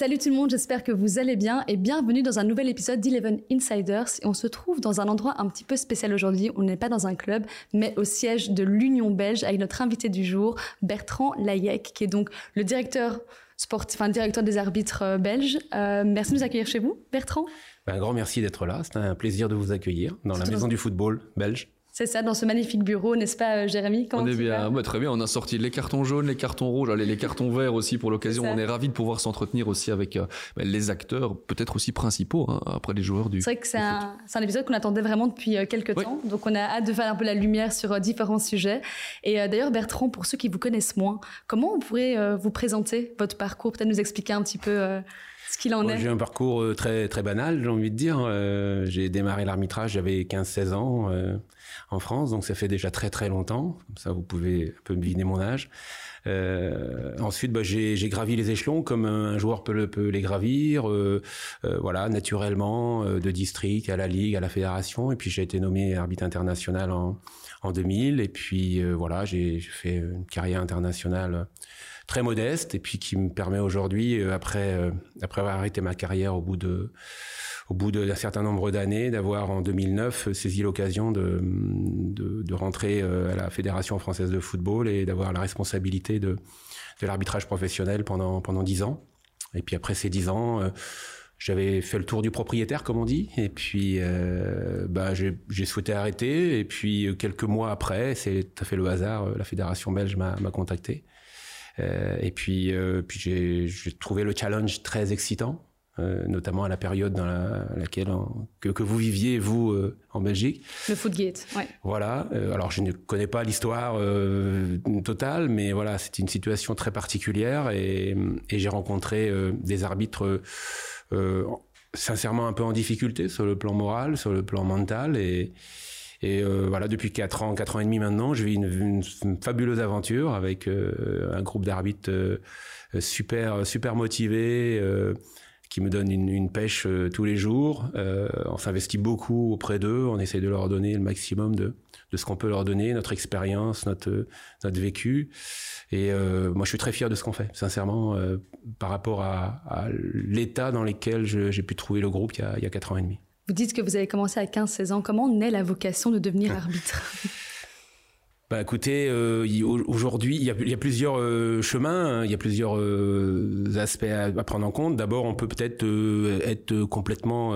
Salut tout le monde, j'espère que vous allez bien et bienvenue dans un nouvel épisode d'Eleven Insiders. Et on se trouve dans un endroit un petit peu spécial aujourd'hui. On n'est pas dans un club, mais au siège de l'Union belge avec notre invité du jour, Bertrand Layek, qui est donc le directeur sportif, enfin directeur des arbitres euh, belges. Euh, merci de nous accueillir chez vous, Bertrand. Ben, un grand merci d'être là. C'est un plaisir de vous accueillir dans la maison du football belge. C'est ça, dans ce magnifique bureau, n'est-ce pas, euh, Jérémy On est bien, très bien. On a sorti les cartons jaunes, les cartons rouges, les, les cartons verts aussi pour l'occasion. On est ravis de pouvoir s'entretenir aussi avec euh, ben, les acteurs, peut-être aussi principaux, hein, après les joueurs du. C'est vrai que c'est un, un, épisode qu'on attendait vraiment depuis euh, quelques temps. Donc on a hâte de faire un peu la lumière sur différents sujets. Et d'ailleurs, Bertrand, pour ceux qui vous connaissent moins, comment on pourrait vous présenter votre parcours? Peut-être nous expliquer un petit peu ce qu'il en est J'ai un parcours très très banal, j'ai envie de dire. j'ai démarré l'arbitrage, j'avais 15-16 ans en France, donc ça fait déjà très très longtemps. Comme ça, vous pouvez un peu deviner mon âge. Euh, ensuite, bah, j'ai gravi les échelons comme un joueur peut, peut les gravir, euh, euh, voilà, naturellement, euh, de district à la ligue, à la fédération. Et puis j'ai été nommé arbitre international en, en 2000. Et puis euh, voilà, j'ai fait une carrière internationale très modeste et puis qui me permet aujourd'hui, après après avoir arrêté ma carrière au bout de au bout d'un certain nombre d'années, d'avoir en 2009 saisi l'occasion de, de, rentrer euh, à la Fédération française de football et d'avoir la responsabilité de, de l'arbitrage professionnel pendant pendant dix ans. Et puis après ces dix ans, euh, j'avais fait le tour du propriétaire, comme on dit, et puis euh, bah, j'ai souhaité arrêter. Et puis quelques mois après, c'est tout à fait le hasard, la fédération belge m'a contacté. Euh, et puis, euh, puis j'ai trouvé le challenge très excitant. Euh, notamment à la période dans laquelle que, que, vous viviez vous euh, en Belgique. Le Footgate, ouais. Voilà. Euh, alors je ne connais pas l'histoire totale, mais voilà, c'est une situation très particulière et, et j'ai rencontré des arbitres sincèrement un peu en difficulté sur le plan moral, sur le plan mental et et voilà, depuis quatre ans, quatre ans et demi maintenant, je vis une, une, fabuleuse aventure avec un groupe d'arbitres super, super motivés, qui me donnent une, une pêche euh, tous les jours. Euh, on s'investit beaucoup auprès d'eux, on essaye de leur donner le maximum de, de ce qu'on peut leur donner, notre expérience, notre, notre vécu. Et euh, moi, je suis très fier de ce qu'on fait, sincèrement, euh, par rapport à, à l'état dans lequel j'ai pu trouver le groupe il y, a, il y a 4 ans et demi. Vous dites que vous avez commencé à 15-16 ans. Comment naît la vocation de devenir arbitre? Bah écoutez, euh, aujourd'hui, il y a, plusieurs euh, chemins, hein. il y a plusieurs euh, aspects à, prendre en compte. D'abord, on peut peut-être euh, être complètement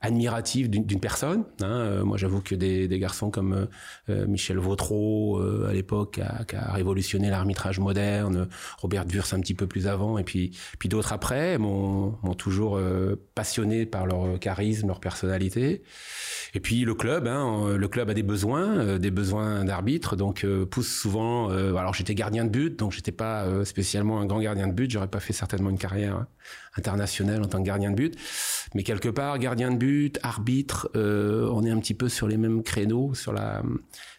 admiratif d'une personne. Hein. moi, j'avoue que des, garçons comme Michel Vautreau, à l'époque, qui a révolutionné l'arbitrage moderne, Robert Wurst un petit peu plus avant, et puis, puis d'autres après, m'ont toujours passionné par leur charisme, leur personnalité. Et puis le club, hein, le club a des besoins, des besoins d'arbitres, donc donc euh, pousse souvent. Euh, alors j'étais gardien de but, donc j'étais pas euh, spécialement un grand gardien de but. J'aurais pas fait certainement une carrière internationale en tant que gardien de but, mais quelque part gardien de but, arbitre, on est un petit peu sur les mêmes créneaux sur la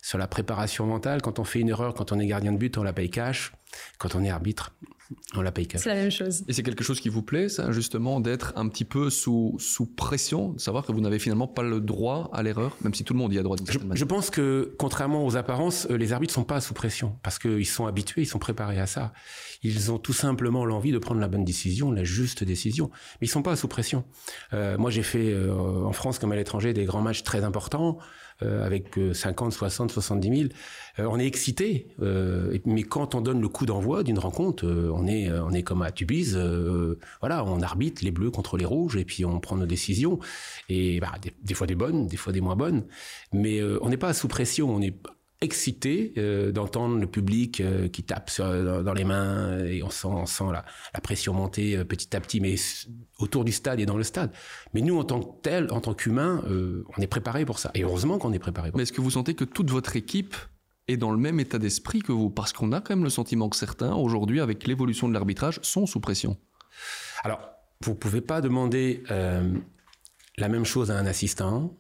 sur la préparation mentale. Quand on fait une erreur, quand on est gardien de but, on la paye cash. Quand on est arbitre, on la paye cash. C'est la même chose. Et c'est quelque chose qui vous plaît, ça, justement, d'être un petit peu sous, sous pression, de savoir que vous n'avez finalement pas le droit à l'erreur, même si tout le monde y a droit. Je, je, pense que, contrairement aux apparences, euh, les arbitres sont pas sous pression, parce qu'ils sont habitués, ils sont préparés à ça. Ils ont tout simplement l'envie de prendre la bonne décision, la juste décision. Mais ils sont pas sous pression. Euh, moi, j'ai fait, euh, en France comme à l'étranger, des grands matchs très importants, avec 50, 60, 70 000. on est excité, mais quand on donne le coup d'envoi d'une rencontre, on est on est comme à Tubize, euh, voilà, on arbitre les bleus contre les rouges et puis on prend nos décisions et bah, des, fois des bonnes, des fois des moins bonnes, mais euh, on n'est pas sous pression, on est excité euh, d'entendre le public qui tape sur, dans, les mains et on sent, on sent la, la pression monter petit à petit, mais autour du stade et dans le stade. Mais nous, en tant que tel, en tant qu'humain, on est préparé pour ça. Et heureusement qu'on est préparé. Mais est-ce que vous sentez que toute votre équipe et dans le même état d'esprit que vous? Parce qu'on a quand même le sentiment que certains, aujourd'hui, avec l'évolution de l'arbitrage, sont sous pression. Alors, vous pouvez pas demander euh, la même chose à un assistant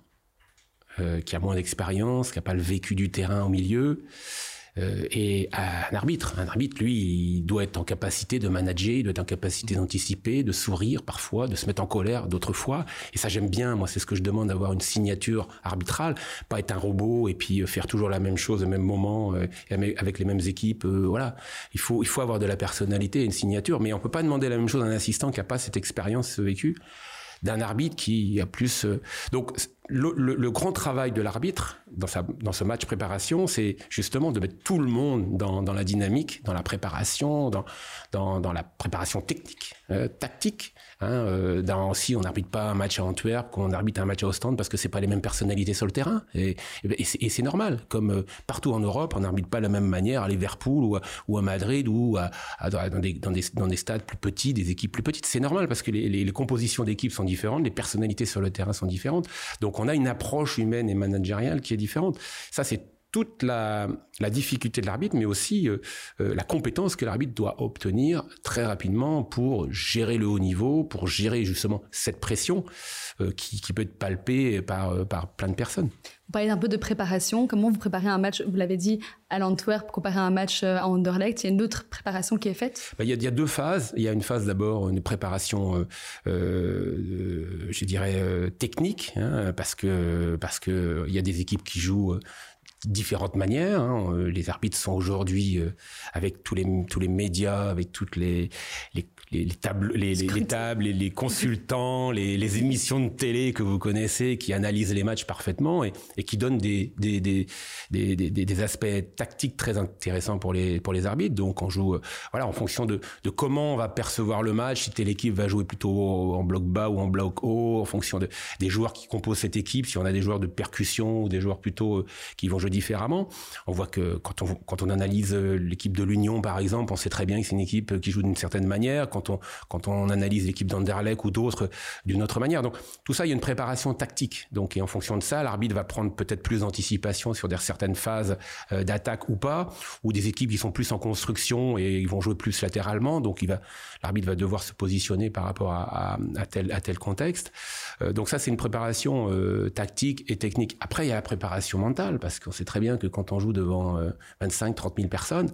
euh, qui a moins d'expérience, qui a pas le vécu du terrain au milieu. euh, et un arbitre. Un arbitre, lui, il doit être en capacité de manager, il doit être en capacité d'anticiper, de sourire parfois, de se mettre en colère d'autres fois. Et ça, j'aime bien. Moi, c'est ce que je demande d'avoir une signature arbitrale, pas être un robot et puis euh, faire toujours la même chose au même moment euh, avec les mêmes équipes. voilà, il faut il faut avoir de la personnalité, une signature, mais on peut pas demander la même chose à un assistant qui a pas cette expérience vécue d'un arbitre qui a plus. Euh, donc le, grand travail de l'arbitre dans, ce match préparation, c'est justement de mettre tout le monde dans, la dynamique, dans la préparation, dans, la préparation technique, euh, tactique. Hein, euh, dans, si on n'arbitre pas un match à Antwerp, qu'on arbitre un match à Ostende, parce que c'est pas les mêmes personnalités sur le terrain. Et, c'est normal. Comme euh, partout en Europe, on n'arbitre pas de la même manière à Liverpool ou à, Madrid ou dans, des, stades plus petits, des équipes plus petites. C'est normal parce que les, les, les compositions d'équipes sont différentes, les personnalités sur le terrain sont différentes. Donc on a une approche humaine et managériale qui est différente. Ça, c'est toute la, la, difficulté de l'arbitre, mais aussi euh, euh, la compétence que l'arbitre doit obtenir très rapidement pour gérer le haut niveau, pour gérer justement cette pression euh, qui, qui, peut être palpée par, par plein de personnes. Vous parlez un peu de préparation. Comment vous préparez un match? Vous l'avez dit à l'Antwerp, comparé à un match à Anderlecht. Il y a une autre préparation qui est faite? Bah, il, y a, deux phases. Il y a une phase d'abord, une préparation, je dirais, technique, hein, parce que parce que il y a des équipes qui jouent différentes manières. Hein. Euh, les arbitres sont aujourd'hui euh, avec tous les tous les médias, avec toutes les les les, tables, les, les, tables, les, les consultants, les, les, émissions de télé que vous connaissez, qui analysent les matchs parfaitement et, et qui donnent des des, des, des, des, aspects tactiques très intéressants pour les pour les arbitres. Donc on joue, euh, voilà, en fonction de, de comment on va percevoir le match, si telle équipe va jouer plutôt en bloc bas ou en bloc haut, en fonction de, des joueurs qui composent cette équipe, si on a des joueurs de percussion ou des joueurs plutôt euh, qui vont jouer différemment. On voit que quand on quand on analyse euh, l'équipe de l'Union par exemple, on sait très bien que c'est une équipe qui joue d'une certaine manière quand quand on analyse l'équipe d'Anderlecht ou d'autres d'une autre manière. Donc tout ça, il y a une préparation tactique. Donc et en fonction de ça, l'arbitre va prendre peut-être plus d'anticipation sur certaines phases euh, d'attaque ou pas, ou des équipes qui sont plus en construction et ils vont jouer plus latéralement. Donc l'arbitre va devoir se positionner par rapport à, tel, contexte. Euh, donc ça, c'est une préparation euh, tactique et technique. Après, il y a la préparation mentale parce qu'on sait très bien que quand on joue devant 25, 30 000 personnes,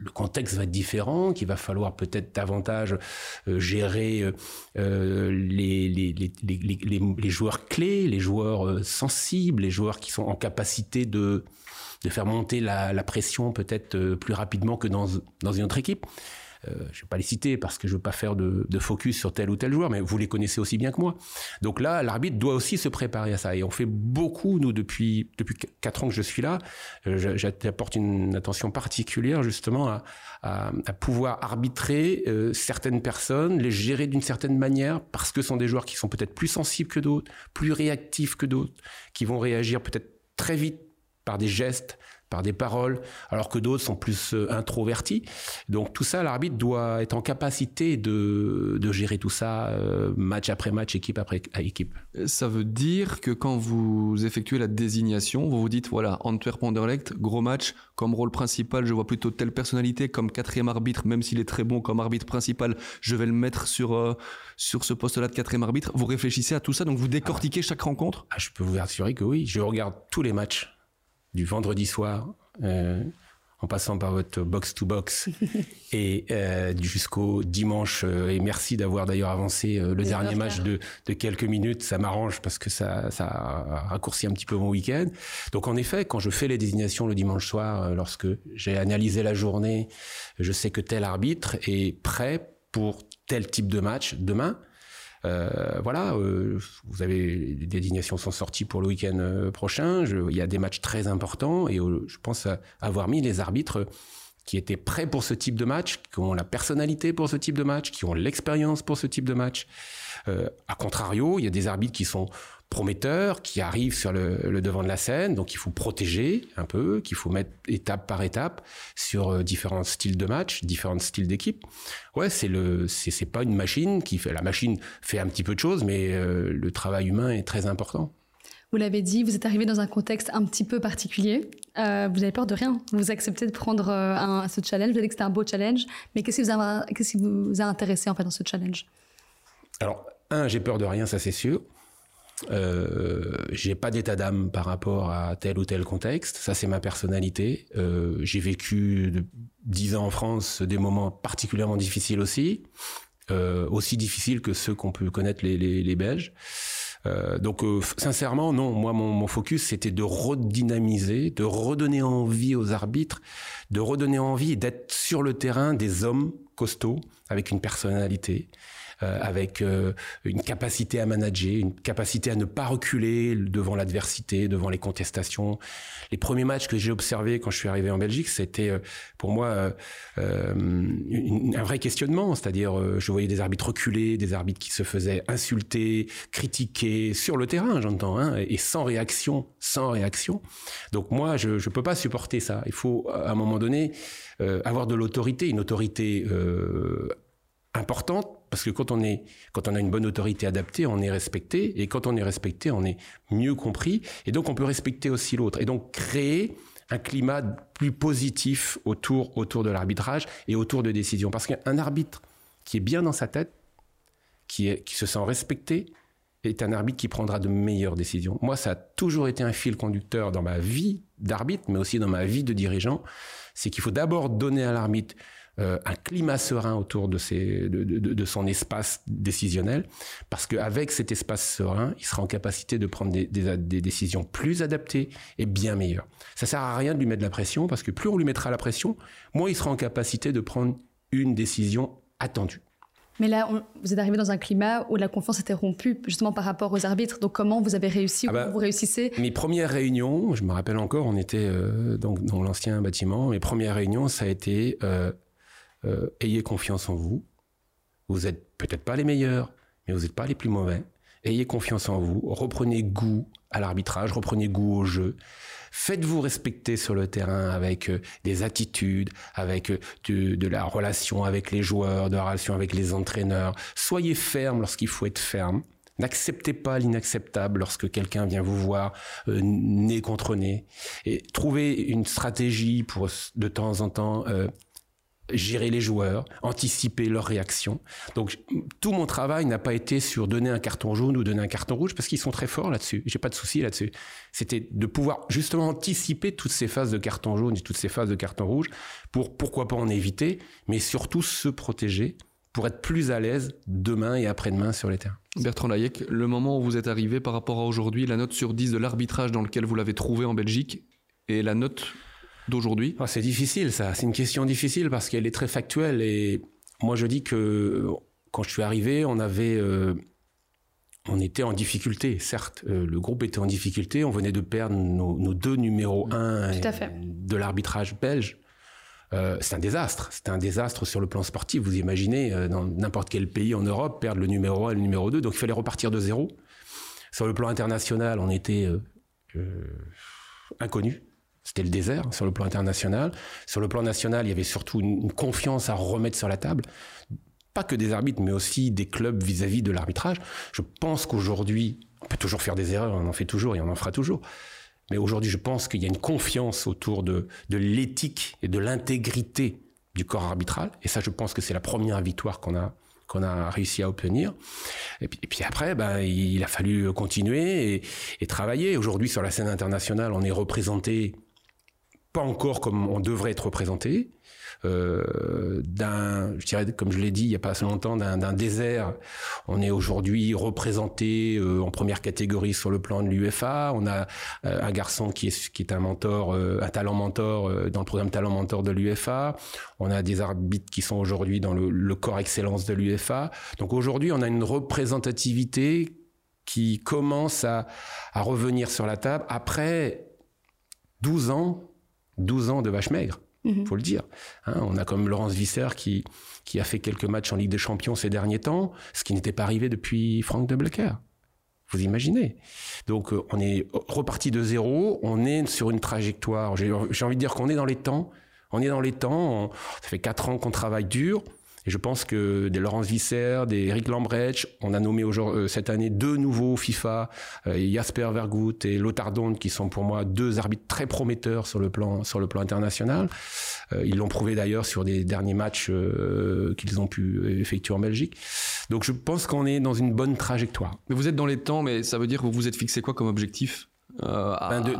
le contexte va être différent, qu'il va falloir peut-être davantage euh, gérer euh, les, les, les, les, joueurs clés, les joueurs euh, sensibles, les joueurs qui sont en capacité de, de faire monter la, la pression peut-être plus rapidement que dans, dans une autre équipe. Euh, je ne vais pas les citer parce que je veux pas faire de, focus sur tel ou tel joueur, mais vous les connaissez aussi bien que moi. Donc là, l'arbitre doit aussi se préparer à ça. Et on fait beaucoup, nous, depuis depuis quatre ans que je suis là, euh, j'apporte une attention particulière justement à pouvoir arbitrer euh, certaines personnes, les gérer d'une certaine manière, parce que ce sont des joueurs qui sont peut-être plus sensibles que d'autres, plus réactifs que d'autres, qui vont réagir peut-être très vite par des gestes, par des paroles, alors que d'autres sont plus euh, introvertis. Donc tout ça, l'arbitre doit être en capacité de, de gérer tout ça euh, match après match, équipe après équipe. Ça veut dire que quand vous effectuez la désignation, vous vous dites voilà Antwerp Anderlecht, gros match, comme rôle principal, je vois plutôt telle personnalité comme quatrième arbitre, même s'il est très bon comme arbitre principal, je vais le mettre sur euh, sur ce poste-là de quatrième arbitre. Vous réfléchissez à tout ça, donc vous décortiquez ah. chaque rencontre? Ah, je peux vous assurer que oui, je regarde tous les matchs du vendredi soir, euh, en passant par votre box-to-box, et euh, jusqu'au dimanche. Euh, et merci d'avoir d'ailleurs avancé euh, le dernier match de, de, quelques minutes. Ça m'arrange parce que ça, ça a raccourci un petit peu mon week-end. Donc en effet, quand je fais les désignations le dimanche soir, euh, lorsque j'ai analysé la journée, je sais que tel arbitre est prêt pour tel type de match demain. Euh, voilà, euh, vous avez les désignations sont sorties pour le week-end euh, prochain. Il y a des matchs très importants et je pense avoir mis les arbitres qui étaient prêts pour ce type de match, qui ont la personnalité pour ce type de match, qui ont l'expérience pour ce type de match. Euh, a contrario, il y a des arbitres qui sont prometteurs, qui arrivent sur le, devant de la scène, donc il faut protéger un peu, qu'il faut mettre étape par étape sur euh, différents styles de match, différents styles d'équipe. Ouais, c'est le, c'est pas une machine qui fait, la machine fait un petit peu de choses, mais euh, le travail humain est très important. Vous l'avez dit, vous êtes arrivé dans un contexte un petit peu particulier. Euh, vous avez peur de rien. Vous acceptez de prendre euh, un, ce challenge. Vous avez dit que c'était un beau challenge. Mais qu'est-ce qui vous a, qu'est-ce qui vous a intéressé en fait dans ce challenge? Alors, un, j'ai peur de rien, ça c'est sûr. Euh, j'ai pas d'état d'âme par rapport à tel ou tel contexte. Ça, c'est ma personnalité. Euh, j'ai vécu dix ans en France des moments particulièrement difficiles aussi, euh, aussi difficiles que ceux qu'on peut connaître les, Belges. Donc sincèrement, non. Moi, mon, mon focus, c'était de redynamiser, de redonner envie aux arbitres, de redonner envie d'être sur le terrain des hommes costauds avec une personnalité, avec euh, une capacité à manager, une capacité à ne pas reculer devant l'adversité, devant les contestations. Les premiers matchs que j'ai observés quand je suis arrivé en Belgique, c'était euh, pour moi une, un vrai questionnement. C'est-à-dire, je voyais des arbitres reculer, des arbitres qui se faisaient insulter, critiquer sur le terrain, j'entends, hein, et sans réaction, sans réaction. Donc moi, je ne peux pas supporter ça. Il faut à un moment donné avoir de l'autorité, une autorité importante parce que quand on est quand on a une bonne autorité adaptée, on est respecté. Et quand on est respecté, on est mieux compris. Et donc on peut respecter aussi l'autre. Et donc créer un climat plus positif autour autour de l'arbitrage et autour de décisions. Parce qu'un arbitre qui est bien dans sa tête, qui est qui se sent respecté est un arbitre qui prendra de meilleures décisions. Moi, ça a toujours été un fil conducteur dans ma vie d'arbitre, mais aussi dans ma vie de dirigeant, c'est qu'il faut d'abord donner à l'arbitre euh, un climat serein autour de, ses, de, de, son espace décisionnel, parce qu'avec cet espace serein, il sera en capacité de prendre des, des, des, décisions plus adaptées et bien meilleures. Ça sert à rien de lui mettre de la pression, parce que plus on lui mettra la pression, moins il sera en capacité de prendre une décision attendue. Mais là, on, vous êtes arrivé dans un climat où la confiance était rompue, justement par rapport aux arbitres. Donc, comment vous avez réussi ah bah, Comment vous réussissez? Mes premières réunions, je me rappelle encore, on était euh, dans, dans l'ancien bâtiment. Mes premières réunions, ça a été euh, euh, ayez confiance en vous. Vous êtes peut-être pas les meilleurs, mais vous n'êtes pas les plus mauvais. Ayez confiance en vous. Reprenez goût à l'arbitrage, reprenez goût au jeu. Faites-vous respecter sur le terrain avec euh, des attitudes, avec euh, de, la relation avec les joueurs, de la relation avec les entraîneurs. Soyez ferme lorsqu'il faut être ferme. N'acceptez pas l'inacceptable lorsque quelqu'un vient vous voir euh, nez contre nez. Et trouvez une stratégie pour de temps en temps euh, gérer les joueurs, anticiper leurs réactions. Donc tout mon travail n'a pas été sur donner un carton jaune ou donner un carton rouge parce qu'ils sont très forts là-dessus. J'ai pas de souci là-dessus. C'était de pouvoir justement anticiper toutes ces phases de carton jaune et toutes ces phases de carton rouge pour pourquoi pas en éviter, mais surtout se protéger pour être plus à l'aise demain et après-demain sur les terrains. Bertrand Layek, le moment où vous êtes arrivé par rapport à aujourd'hui, la note sur 10 de l'arbitrage dans lequel vous l'avez trouvé en Belgique et la note d'aujourd'hui ah, C'est difficile, ça. C'est une question difficile parce qu'elle est très factuelle. Et moi, je dis que quand je suis arrivé, on avait. Euh, on était en difficulté, certes. Euh, le groupe était en difficulté. On venait de perdre nos, nos deux numéros 1 de l'arbitrage belge. Euh, c'est un désastre. C'est un désastre sur le plan sportif. Vous imaginez, euh, dans n'importe quel pays en Europe, perdre le numéro 1 et le numéro 2. Donc il fallait repartir de zéro. Sur le plan international, on était euh, inconnus. C'était le désert sur le plan international. Sur le plan national, il y avait surtout une, confiance à remettre sur la table. Pas que des arbitres, mais aussi des clubs vis-à-vis -vis de l'arbitrage. Je pense qu'aujourd'hui, on peut toujours faire des erreurs, on en fait toujours et on en fera toujours. Mais aujourd'hui, je pense qu'il y a une confiance autour de, de l'éthique et de l'intégrité du corps arbitral. Et ça, je pense que c'est la première victoire qu'on a qu'on a réussi à obtenir. Et puis, après, ben, il a fallu continuer et travailler. Aujourd'hui, sur la scène internationale, on est représenté pas encore comme on devrait être représenté. Euh, d'un, je dirais, comme je l'ai dit il y a pas assez longtemps, d'un désert. On est aujourd'hui représenté euh, en première catégorie sur le plan de l'UFA. On a euh, un garçon qui est qui est un mentor, euh, un talent mentor euh, dans le programme talent mentor de l'UFA. On a des arbitres qui sont aujourd'hui dans le, le corps excellence de l'UFA. Donc aujourd'hui, on a une représentativité qui commence à, à revenir sur la table après 12 ans 12 ans de vache maigre, mmh. faut le dire. Hein, on a comme Laurence Visser qui, qui a fait quelques matchs en Ligue des Champions ces derniers temps, ce qui n'était pas arrivé depuis Frank de. Vous imaginez Donc on est reparti de zéro, on est sur une trajectoire. J'ai envie de dire qu'on est dans les temps. On est dans les temps. On, ça fait quatre ans qu'on travaille dur. Et je pense que des Laurence Visser, des Eric Lambrecht, on a nommé aujourd'hui, cette année deux nouveaux FIFA, Jasper Vergout et Lothar Dond, qui sont pour moi deux arbitres très prometteurs sur le plan, sur le plan international. ils l'ont prouvé d'ailleurs sur des derniers matchs qu'ils ont pu effectuer en Belgique. Donc je pense qu'on est dans une bonne trajectoire. Mais vous êtes dans les temps, mais ça veut dire que vous vous êtes fixé quoi comme objectif? Euh, à, ben, de,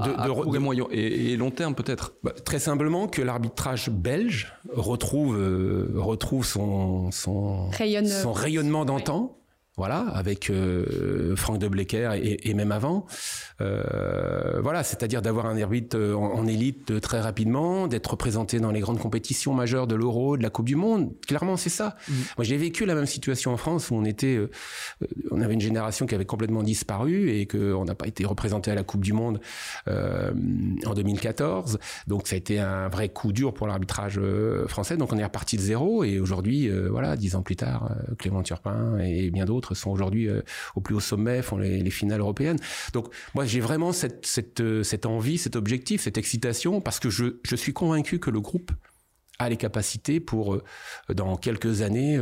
de, moyen et, long terme peut-être bah, Très simplement que l'arbitrage belge retrouve, euh, retrouve son, son, son rayonnement d'antan. Voilà, avec euh, Franck de Blecker et, et, même avant. Euh, voilà, c'est-à-dire d'avoir un arbitre euh, en, élite très rapidement, d'être représenté dans les grandes compétitions majeures de l'Euro, de la Coupe du Monde. Clairement, c'est ça. Mmh. Moi, j'ai vécu la même situation en France où on était, euh, on avait une génération qui avait complètement disparu et qu'on n'a pas été représenté à la Coupe du Monde euh, en 2014. Donc, ça a été un vrai coup dur pour l'arbitrage français. Donc, on est reparti de zéro et aujourd'hui, voilà, dix ans plus tard, Clément Turpin et bien d'autres sont aujourd'hui euh, au plus haut sommet, font les, finales européennes. Donc moi j'ai vraiment cette, cette, euh, cette envie, cet objectif, cette excitation, parce que je, je suis convaincu que le groupe a les capacités pour, euh, dans quelques années,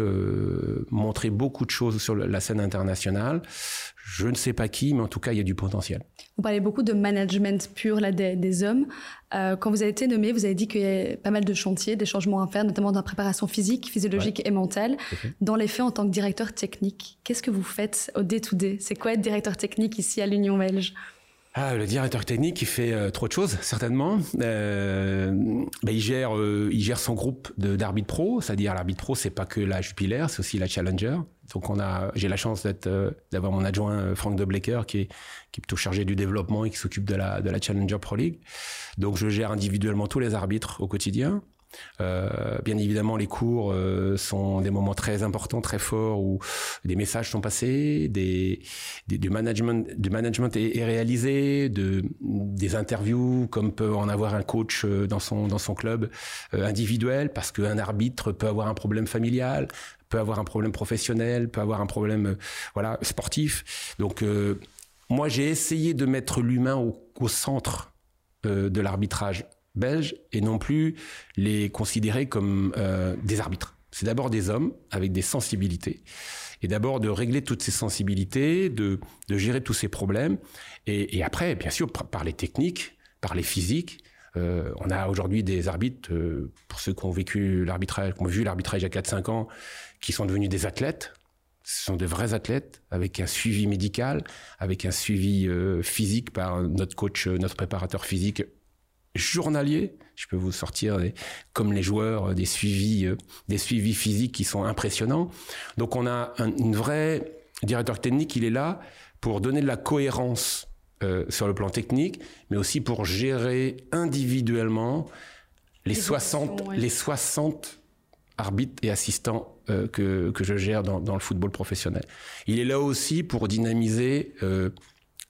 montrer beaucoup de choses sur la scène internationale. Je ne sais pas qui, mais en tout cas, il y a du potentiel. Vous parlez beaucoup de management pur là, des, hommes. Euh, quand vous avez été nommé, vous avez dit qu'il y a pas mal de chantiers, des changements à faire, notamment dans la préparation physique, physiologique et mentale. Dans les faits, en tant que directeur technique, qu'est-ce que vous faites au day-to-day C'est quoi être directeur technique ici à l'Union belge? Ah, le directeur technique, il fait euh, trop de choses, certainement. Euh, bah, il gère, euh, il gère son groupe d'arbitres pro, c'est-à-dire l'arbitre pro, c'est pas que la Jupiler, c'est aussi la Challenger. Donc on a, j'ai la chance d'être, d'avoir mon adjoint Franck de Blecker qui est, qui est plutôt chargé du développement et qui s'occupe de la, de la Challenger Pro League. Donc je gère individuellement tous les arbitres au quotidien. Euh, bien évidemment, les cours euh, sont des moments très importants, très forts où des messages sont passés, du management, est, réalisé, de des interviews comme peut en avoir un coach euh, dans son club individuel, parce qu'un arbitre peut avoir un problème familial, peut avoir un problème professionnel, peut avoir un problème voilà sportif. Donc moi, j'ai essayé de mettre l'humain au centre de l'arbitrage belges et non plus les considérer comme euh, des arbitres. C'est d'abord des hommes avec des sensibilités et d'abord de régler toutes ces sensibilités, de, gérer tous ces problèmes et, après, bien sûr, par les techniques, par les physiques. Euh, on a aujourd'hui des arbitres, euh, pour ceux qui ont vécu l'arbitrage, qui ont vu l'arbitrage il y a 4-5 ans, qui sont devenus des athlètes. Ce sont de vrais athlètes avec un suivi médical, avec un suivi physique par notre coach, notre préparateur physique journalier. Je peux vous sortir comme les joueurs euh, des suivis, euh, des suivis physiques qui sont impressionnants. Donc on a un, une vraie directeur technique. Il est là pour donner de la cohérence euh, sur le plan technique, mais aussi pour gérer individuellement les, 60, les 60 arbitres et assistants euh, que, que je gère dans, dans, le football professionnel. Il est là aussi pour dynamiser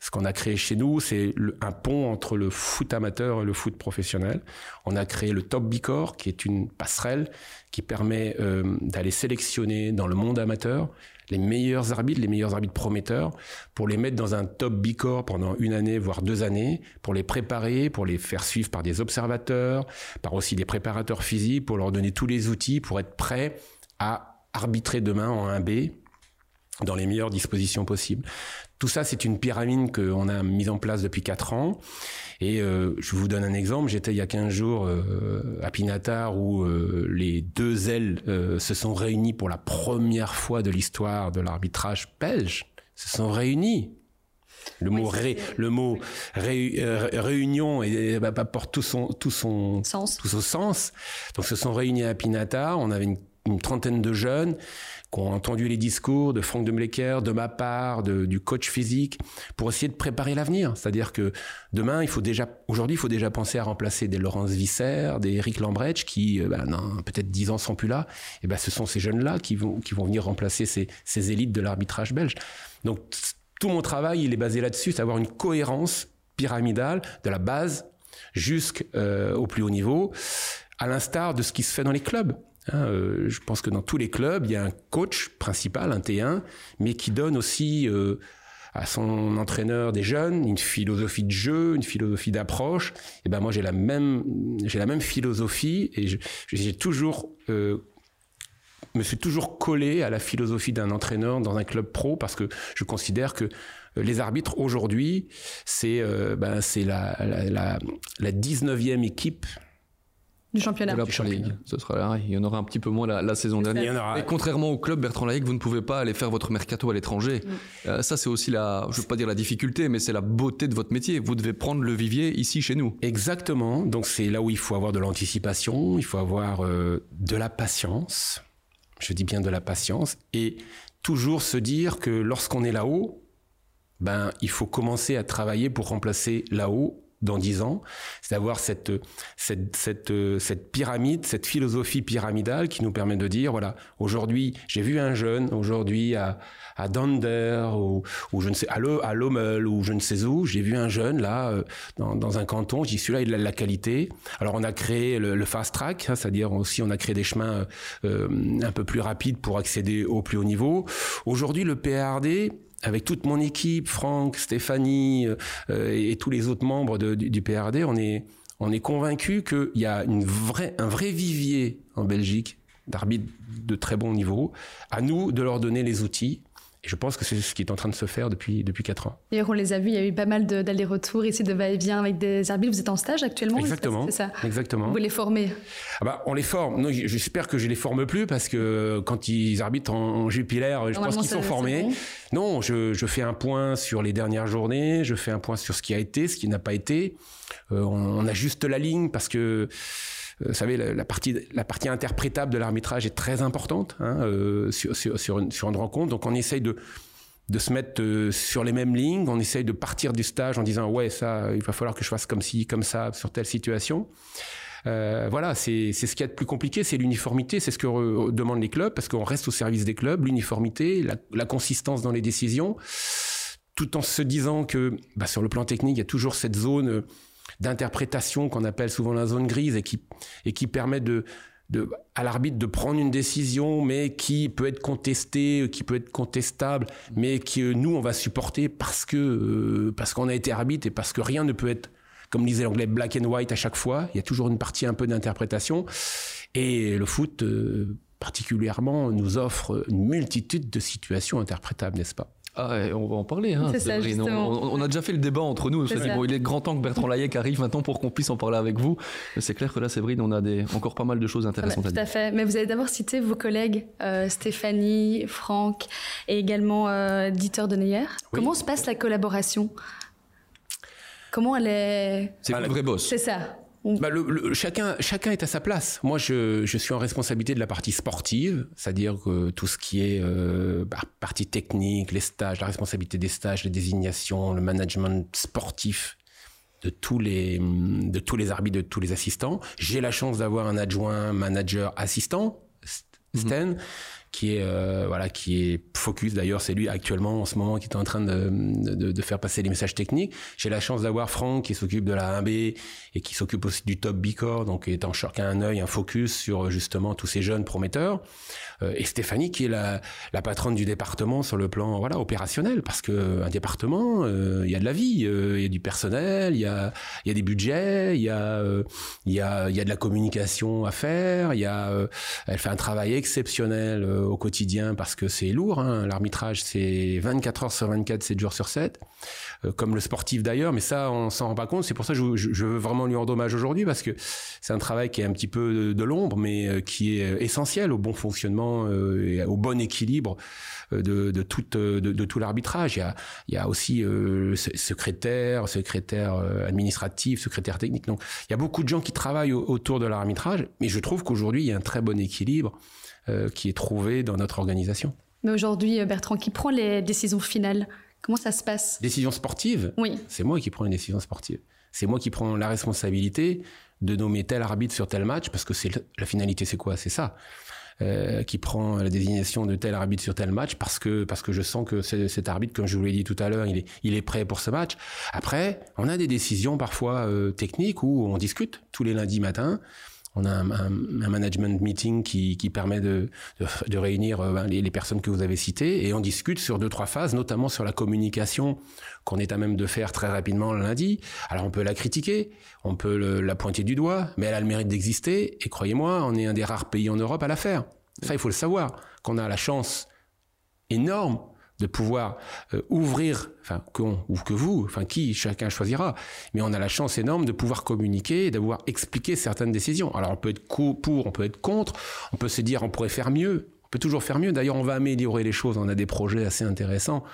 ce qu'on a créé chez nous, c'est un pont entre le foot amateur et le foot professionnel. On a créé le Top Bicor, qui est une passerelle qui permet euh, d'aller sélectionner dans le monde amateur les meilleurs arbitres, les meilleurs arbitres prometteurs, pour les mettre dans un top Bicor pendant une année, voire deux années, pour les préparer, pour les faire suivre par des observateurs, par aussi des préparateurs physiques, pour leur donner tous les outils pour être prêts à arbitrer demain en 1B dans les meilleures dispositions possibles. Tout ça, c'est une pyramide qu'on a mise en place depuis quatre ans. Et euh, je vous donne un exemple. J'étais il y a 15 jours euh, à Pinatar où euh, les deux ailes euh, se sont réunies pour la première fois de l'histoire de l'arbitrage belge. Se sont réunis. Le mot, ré, le mot ré, euh, réunion et, bah, porte tout son, tout son sens. Tout son sens. Donc, se sont réunis à Pinatar. On avait une, une trentaine de jeunes qui ont entendu les discours de Franck de Mlecker, de ma part, de, du coach physique, pour essayer de préparer l'avenir. C'est-à-dire que demain, il faut déjà, aujourd'hui, il faut déjà penser à remplacer des Laurence Visser, des Eric Lambrecht, qui, ben, peut-être dix ans sont plus là. Et ben, ce sont ces jeunes-là qui vont, qui vont venir remplacer ces, ces élites de l'arbitrage belge. Donc, tout mon travail, il est basé là-dessus, c'est avoir une cohérence pyramidale de la base jusqu'au plus haut niveau, à l'instar de ce qui se fait dans les clubs. Hein, euh, je pense que dans tous les clubs, il y a un coach principal, un T1, mais qui donne aussi euh, à son entraîneur des jeunes une philosophie de jeu, une philosophie d'approche. Et ben moi j'ai la même j'ai la même philosophie et j'ai toujours euh, me suis toujours collé à la philosophie d'un entraîneur dans un club pro parce que je considère que les arbitres aujourd'hui, c'est ben, la, la, la, la 19e équipe du championnat. De la League. Ce sera là. Il y en aura un petit peu moins la, la saison dernière. aura... Et contrairement au club Bertrand Laïc, vous ne pouvez pas aller faire votre mercato à l'étranger. Mm. Euh, ça, c'est aussi la, je veux pas dire la difficulté, mais c'est la beauté de votre métier. Vous devez prendre le vivier ici chez nous. Exactement. Donc c'est là où il faut avoir de l'anticipation, il faut avoir euh, de la patience. Je dis bien de la patience et toujours se dire que lorsqu'on est là-haut, ben il faut commencer à travailler pour remplacer là-haut dans dix ans, c'est d'avoir cette, cette, cette, cette pyramide, cette philosophie pyramidale qui nous permet de dire, voilà, aujourd'hui, j'ai vu un jeune, aujourd'hui à, à Donder, ou, ou je ne sais, à, Le, à Lommel, ou je ne sais où, j'ai vu un jeune, là, euh, dans, dans un canton, j'y suis là, il a de la qualité. Alors, on a créé le, le fast track, hein, c'est-à-dire aussi, on a créé des chemins euh, un peu plus rapides pour accéder au plus haut niveau. Aujourd'hui, le PRD, avec toute mon équipe, Franck, Stéphanie euh, et, tous les autres membres du, PRD, on est, on est convaincu qu'il y a une vraie, un vrai vivier en Belgique d'arbitres de très bon niveau. À nous de leur donner les outils et je pense que c'est ce qui est en train de se faire depuis, depuis 4 ans. D'ailleurs, on les a vus, il y a eu pas mal d'allers-retours ici de va-et-vient avec des arbitres. Vous êtes en stage actuellement Exactement. C'est ça Exactement. Vous les formez ah bah, On les forme. J'espère que je les forme plus parce que quand ils arbitrent en, en je pense qu'ils sont formés. Bon. Non, je, je, fais un point sur les dernières journées, je fais un point sur ce qui a été, ce qui n'a pas été. Euh, on, on ajuste la ligne parce que vous savez, la, partie, interprétable de l'arbitrage est très importante hein, euh, sur, une, rencontre. Donc on essaye de, se mettre euh, sur les mêmes lignes, on essaye de partir du stage en disant ouais ça, il va falloir que je fasse comme ci, comme ça sur telle situation. Euh, voilà, c'est ce qu'il y a de plus compliqué, c'est l'uniformité, c'est ce que demandent les clubs, parce qu'on reste au service des clubs, l'uniformité, la, la, consistance dans les décisions, tout en se disant que bah, sur le plan technique, il y a toujours cette zone d'interprétation qu'on appelle souvent la zone grise et qui, et qui permet de, de, à l'arbitre de prendre une décision, mais qui peut être contestée, qui peut être contestable, mais que nous, on va supporter parce que, euh, parce qu'on a été arbitre et parce que rien ne peut être, comme disait l'anglais, black and white à chaque fois. Il y a toujours une partie un peu d'interprétation. Et le foot, euh, particulièrement, nous offre une multitude de situations interprétables, n'est-ce pas? Ah, on va en parler. Hein, ça, on, on, a déjà fait le débat entre nous. Dit, bon, il est grand temps que Bertrand Layek arrive maintenant pour qu'on puisse en parler avec vous. C'est clair que là, Séverine, on a des, encore pas mal de choses intéressantes ah bah, à dire. Tout à fait. Mais vous avez d'abord cité vos collègues euh, Stéphanie, Franck et également euh, Dieter Deneyer. Oui. Comment se passe la collaboration? Comment elle est? C'est le vrai boss. C'est ça. Bah, le, le, chacun, chacun est à sa place. Moi, je, je suis en responsabilité de la partie sportive, c'est-à-dire que tout ce qui est euh, bah, partie technique, les stages, la responsabilité des stages, les désignations, le management sportif de tous les de tous les arbitres, de tous les assistants. J'ai la chance d'avoir un adjoint manager assistant, Sten. Mm -hmm qui est euh, voilà qui est focus. D'ailleurs c'est lui actuellement en ce moment qui est en train de, de, de faire passer les messages techniques. J'ai la chance d'avoir Franck qui s'occupe de la 1B et qui s'occupe aussi du top Bicor donc est en a un œil un focus sur justement tous ces jeunes prometteurs. Euh, et Stéphanie qui est la, la patronne du département sur le plan voilà opérationnel parce que un département euh, il y a de la vie euh, il y a du personnel il y a il y a des budgets il y a il y a il y a de la communication à faire il y a elle fait un travail exceptionnel au quotidien parce que c'est lourd. Hein. L'arbitrage, c'est 24 heures sur 24, 7 jours sur 7, euh, comme le sportif d'ailleurs, mais ça, on s'en rend pas compte. C'est pour ça que je, veux vraiment lui rendre hommage aujourd'hui parce que c'est un travail qui est un petit peu de, l'ombre, mais euh, qui est essentiel au bon fonctionnement euh, et au bon équilibre de, de, tout, l'arbitrage. Il y a, aussi euh, secrétaire, secrétaire administratif, secrétaire technique. Donc, il y a beaucoup de gens qui travaillent autour de l'arbitrage, mais je trouve qu'aujourd'hui, il y a un très bon équilibre euh, qui est trouvé dans notre organisation. Mais aujourd'hui, Bertrand, qui prend les décisions finales Comment ça se passe? Décision sportive Oui. C'est moi qui prends une décision sportive. C'est moi qui prends la responsabilité de nommer tel arbitre sur tel match, parce que c'est la finalité, c'est quoi? C'est ça. Euh, qui prend la désignation de tel arbitre sur tel match parce que parce que je sens que cet arbitre, comme je vous l'ai dit tout à l'heure, il est il est prêt pour ce match. Après, on a des décisions parfois euh, techniques où on discute tous les lundis matins on a un, un, un, management meeting qui, qui permet de, de, de réunir euh, les, les, personnes que vous avez citées et on discute sur deux trois phases, notamment sur la communication qu'on est à même de faire très rapidement le lundi. Alors on peut la critiquer, on peut le, la pointer du doigt, mais elle a le mérite d'exister et croyez-moi, on est un des rares pays en Europe à la faire. Ça, il faut le savoir, qu'on a la chance énorme de pouvoir euh, ouvrir, enfin qu'on ou que vous, enfin qui, chacun choisira, mais on a la chance énorme de pouvoir communiquer et d'avoir expliqué certaines décisions. Alors on peut être pour, on peut être contre, on peut se dire on pourrait faire mieux, on peut toujours faire mieux. D'ailleurs on va améliorer les choses, on a des projets assez intéressants,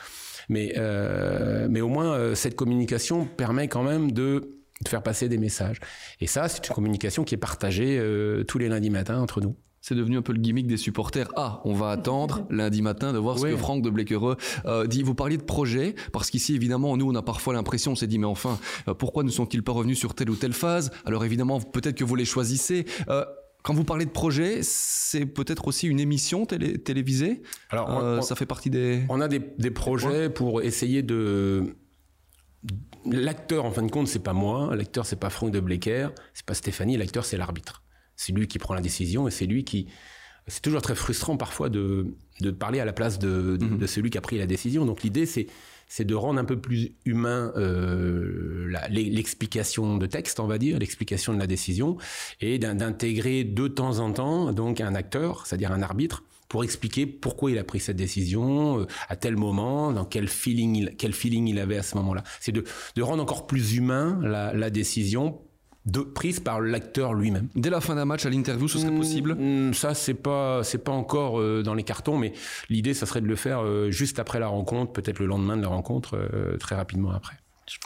mais euh, mais au moins euh, cette communication permet quand même de de faire passer des messages. Et ça, c'est une communication qui est partagée tous les lundis matins entre nous c'est devenu un peu le gimmick des supporters. Ah, on va attendre lundi matin de voir ce que Franck de Blecquereux euh, dit. Vous parliez de projet, parce qu'ici, évidemment, nous, on a parfois l'impression, on s'est dit, mais enfin, euh, pourquoi ne sont-ils pas revenus sur telle ou telle phase? Alors évidemment, peut-être que vous les choisissez. Euh, quand vous parlez de projet, c'est peut-être aussi une émission télévisée? Alors, ça fait partie des. On a des, projets pour essayer de. L'acteur, en fin de compte, c'est pas moi. L'acteur, c'est pas Franck de Blecker. C'est pas Stéphanie. L'acteur, c'est l'arbitre. C'est lui qui prend la décision et c'est lui qui. C'est toujours très frustrant parfois de, de parler à la place de, de, mhm. celui qui a pris la décision. Donc l'idée, c'est c'est de rendre un peu plus humain euh, l'explication de texte, on va dire, l'explication de la décision, et d'intégrer de temps en temps donc un acteur, c'est-à-dire un arbitre, pour expliquer pourquoi il a pris cette décision, euh, à tel moment, dans quel feeling il, quel feeling il avait à ce moment-là. C'est de, de rendre encore plus humain la, la décision de, prise par l'acteur lui-même. Dès la fin d'un match à l'interview, ce serait mmh, possible? mmh, Ça, c'est pas, c'est pas encore euh, dans les cartons, mais l'idée, ça serait de le faire euh, juste après la rencontre, peut-être le lendemain de la rencontre, euh, très rapidement après.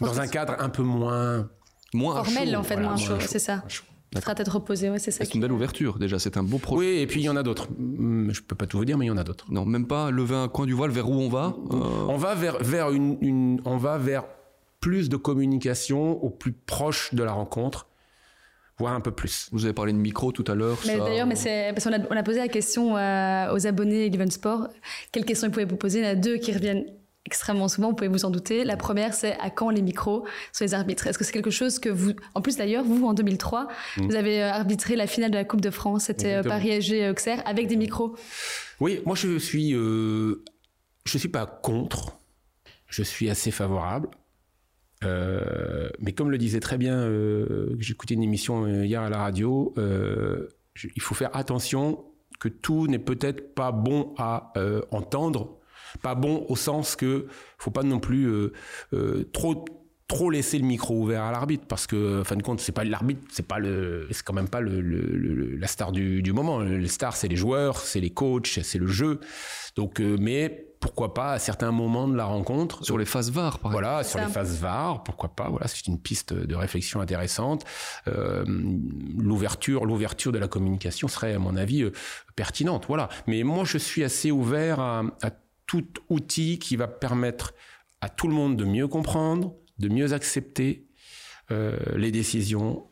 Dans un cadre un peu moins moins formel, en fait, moins, chaud, c'est ça. Ça sera peut-être reposé, ouais, c'est ça. C'est une belle ouverture, déjà, c'est un beau projet. Oui, et puis il y en a d'autres. Mmh, je peux pas tout vous dire, mais il y en a d'autres. Non, même pas lever un coin du voile vers où on va On va vers, vers une, une, on va vers plus de communication au plus proche de la rencontre voir un peu plus. Vous avez parlé de micro tout à l'heure. D'ailleurs, mais c'est parce qu'on a, on a posé la question euh, aux abonnés Eleven Sport. Quelles questions ils pouvaient vous poser Il y en a deux qui reviennent extrêmement souvent, vous pouvez vous en douter. La première, c'est à quand les micros sur les arbitres? Est-ce que c'est quelque chose que vous... En plus, d'ailleurs, vous, en 2003, mm. vous avez euh, arbitré la finale de la Coupe de France. C'était euh, Paris-SG-Auxerre avec des micros? Oui, moi, je suis... Euh, je suis pas contre. Je suis assez favorable. Euh, mais comme le disait très bien, euh, j'écoutais une émission euh, hier à la radio, il faut faire attention que tout n'est peut-être pas bon à entendre, pas bon au sens que faut pas non plus trop trop laisser le micro ouvert à l'arbitre parce que en fin de compte c'est pas l'arbitre c'est pas le c'est quand même pas la star du, moment. Le star c'est les joueurs c'est les coachs c'est le jeu. Donc mais pourquoi pas à certains moments de la rencontre. Sur les phases VAR, par exemple. Voilà, sur les phases VAR, pourquoi pas. Voilà, c'est une piste de réflexion intéressante. Euh, l'ouverture, l'ouverture de la communication serait, à mon avis, euh, pertinente. Voilà. Mais moi, je suis assez ouvert à, à tout outil qui va permettre à tout le monde de mieux comprendre, de mieux accepter euh, les décisions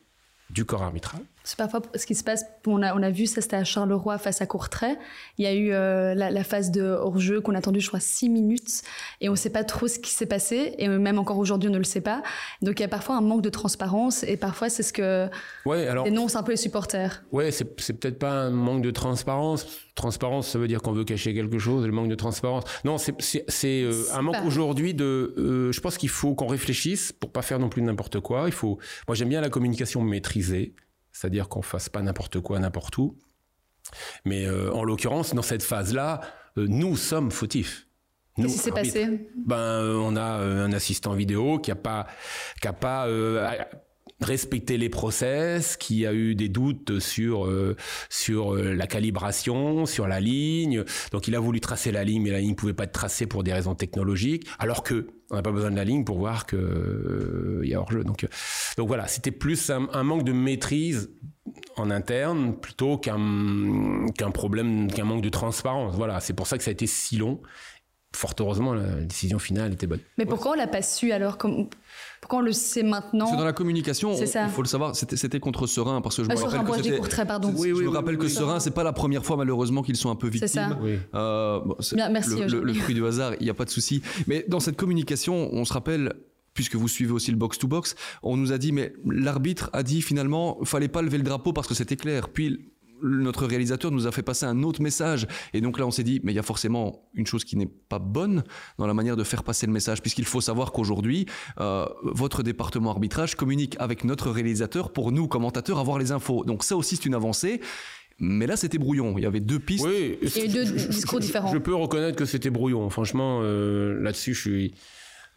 du corps arbitral. C'est parfois ce qui se passe. On a, on a vu ça, c'était à Charleroi face à Courtrai. Il y a eu euh, la, phase de hors-jeu qu'on a attendu, je crois, six minutes. Et on ne sait pas trop ce qui s'est passé. Et même encore aujourd'hui, on ne le sait pas. Donc il y a parfois un manque de transparence. Et parfois, c'est ce que ouais, alors, dénoncent un peu les supporters. Ouais, c'est, peut-être pas un manque de transparence. Transparence, ça veut dire qu'on veut cacher quelque chose. Le manque de transparence. Non, c'est, euh, un manque aujourd'hui de. Euh, je pense qu'il faut qu'on réfléchisse pour pas faire non plus n'importe quoi. Il faut. Moi, j'aime bien la communication maîtrisée c'est-à-dire qu'on fasse pas n'importe quoi n'importe où. Mais euh, en l'occurrence, dans cette phase-là, euh, nous sommes fautifs. Qu'est-ce qui s'est passé? Ben, euh, on a un assistant vidéo qui a pas, qui a pas respecté les process, qui a eu des doutes sur sur la calibration, sur la ligne. Donc, il a voulu tracer la ligne, mais la ligne ne pouvait pas être tracée pour des raisons technologiques, alors que on n'a pas besoin de la ligne pour voir qu'il euh, y a hors-jeu. Donc, euh, donc voilà, c'était plus un, manque de maîtrise en interne plutôt qu'un problème, qu'un manque de transparence. Voilà, c'est pour ça que ça a été si long. Fort heureusement, la décision finale était bonne. Mais pourquoi on l'a pas su alors comme... Pourquoi on le sait maintenant? C'est dans la communication, il faut le savoir, c'était contre Serein, parce que je me rappelle que c'était... pardon. Oui, oui, je me rappelle que Serein, c'est pas la première fois malheureusement qu'ils sont un peu victimes. C'est ça. Euh, merci. Le, le, fruit du hasard, il n'y a pas de souci. Mais dans cette communication, on se rappelle, puisque vous suivez aussi le box-to-box, on nous a dit, mais l'arbitre a dit finalement, fallait pas lever le drapeau parce que c'était clair. Puis notre réalisateur nous a fait passer un autre message. Et donc là, on s'est dit, mais il y a forcément une chose qui n'est pas bonne dans la manière de faire passer le message, puisqu'il faut savoir qu'aujourd'hui, euh, votre département arbitrage communique avec notre réalisateur pour nous, commentateurs, avoir les infos. Donc ça aussi, c'est une avancée. Mais là, c'était brouillon. Il y avait deux pistes. Oui, Il y a eu deux discours différents. Je peux reconnaître que c'était brouillon. Franchement, euh, là-dessus, je suis.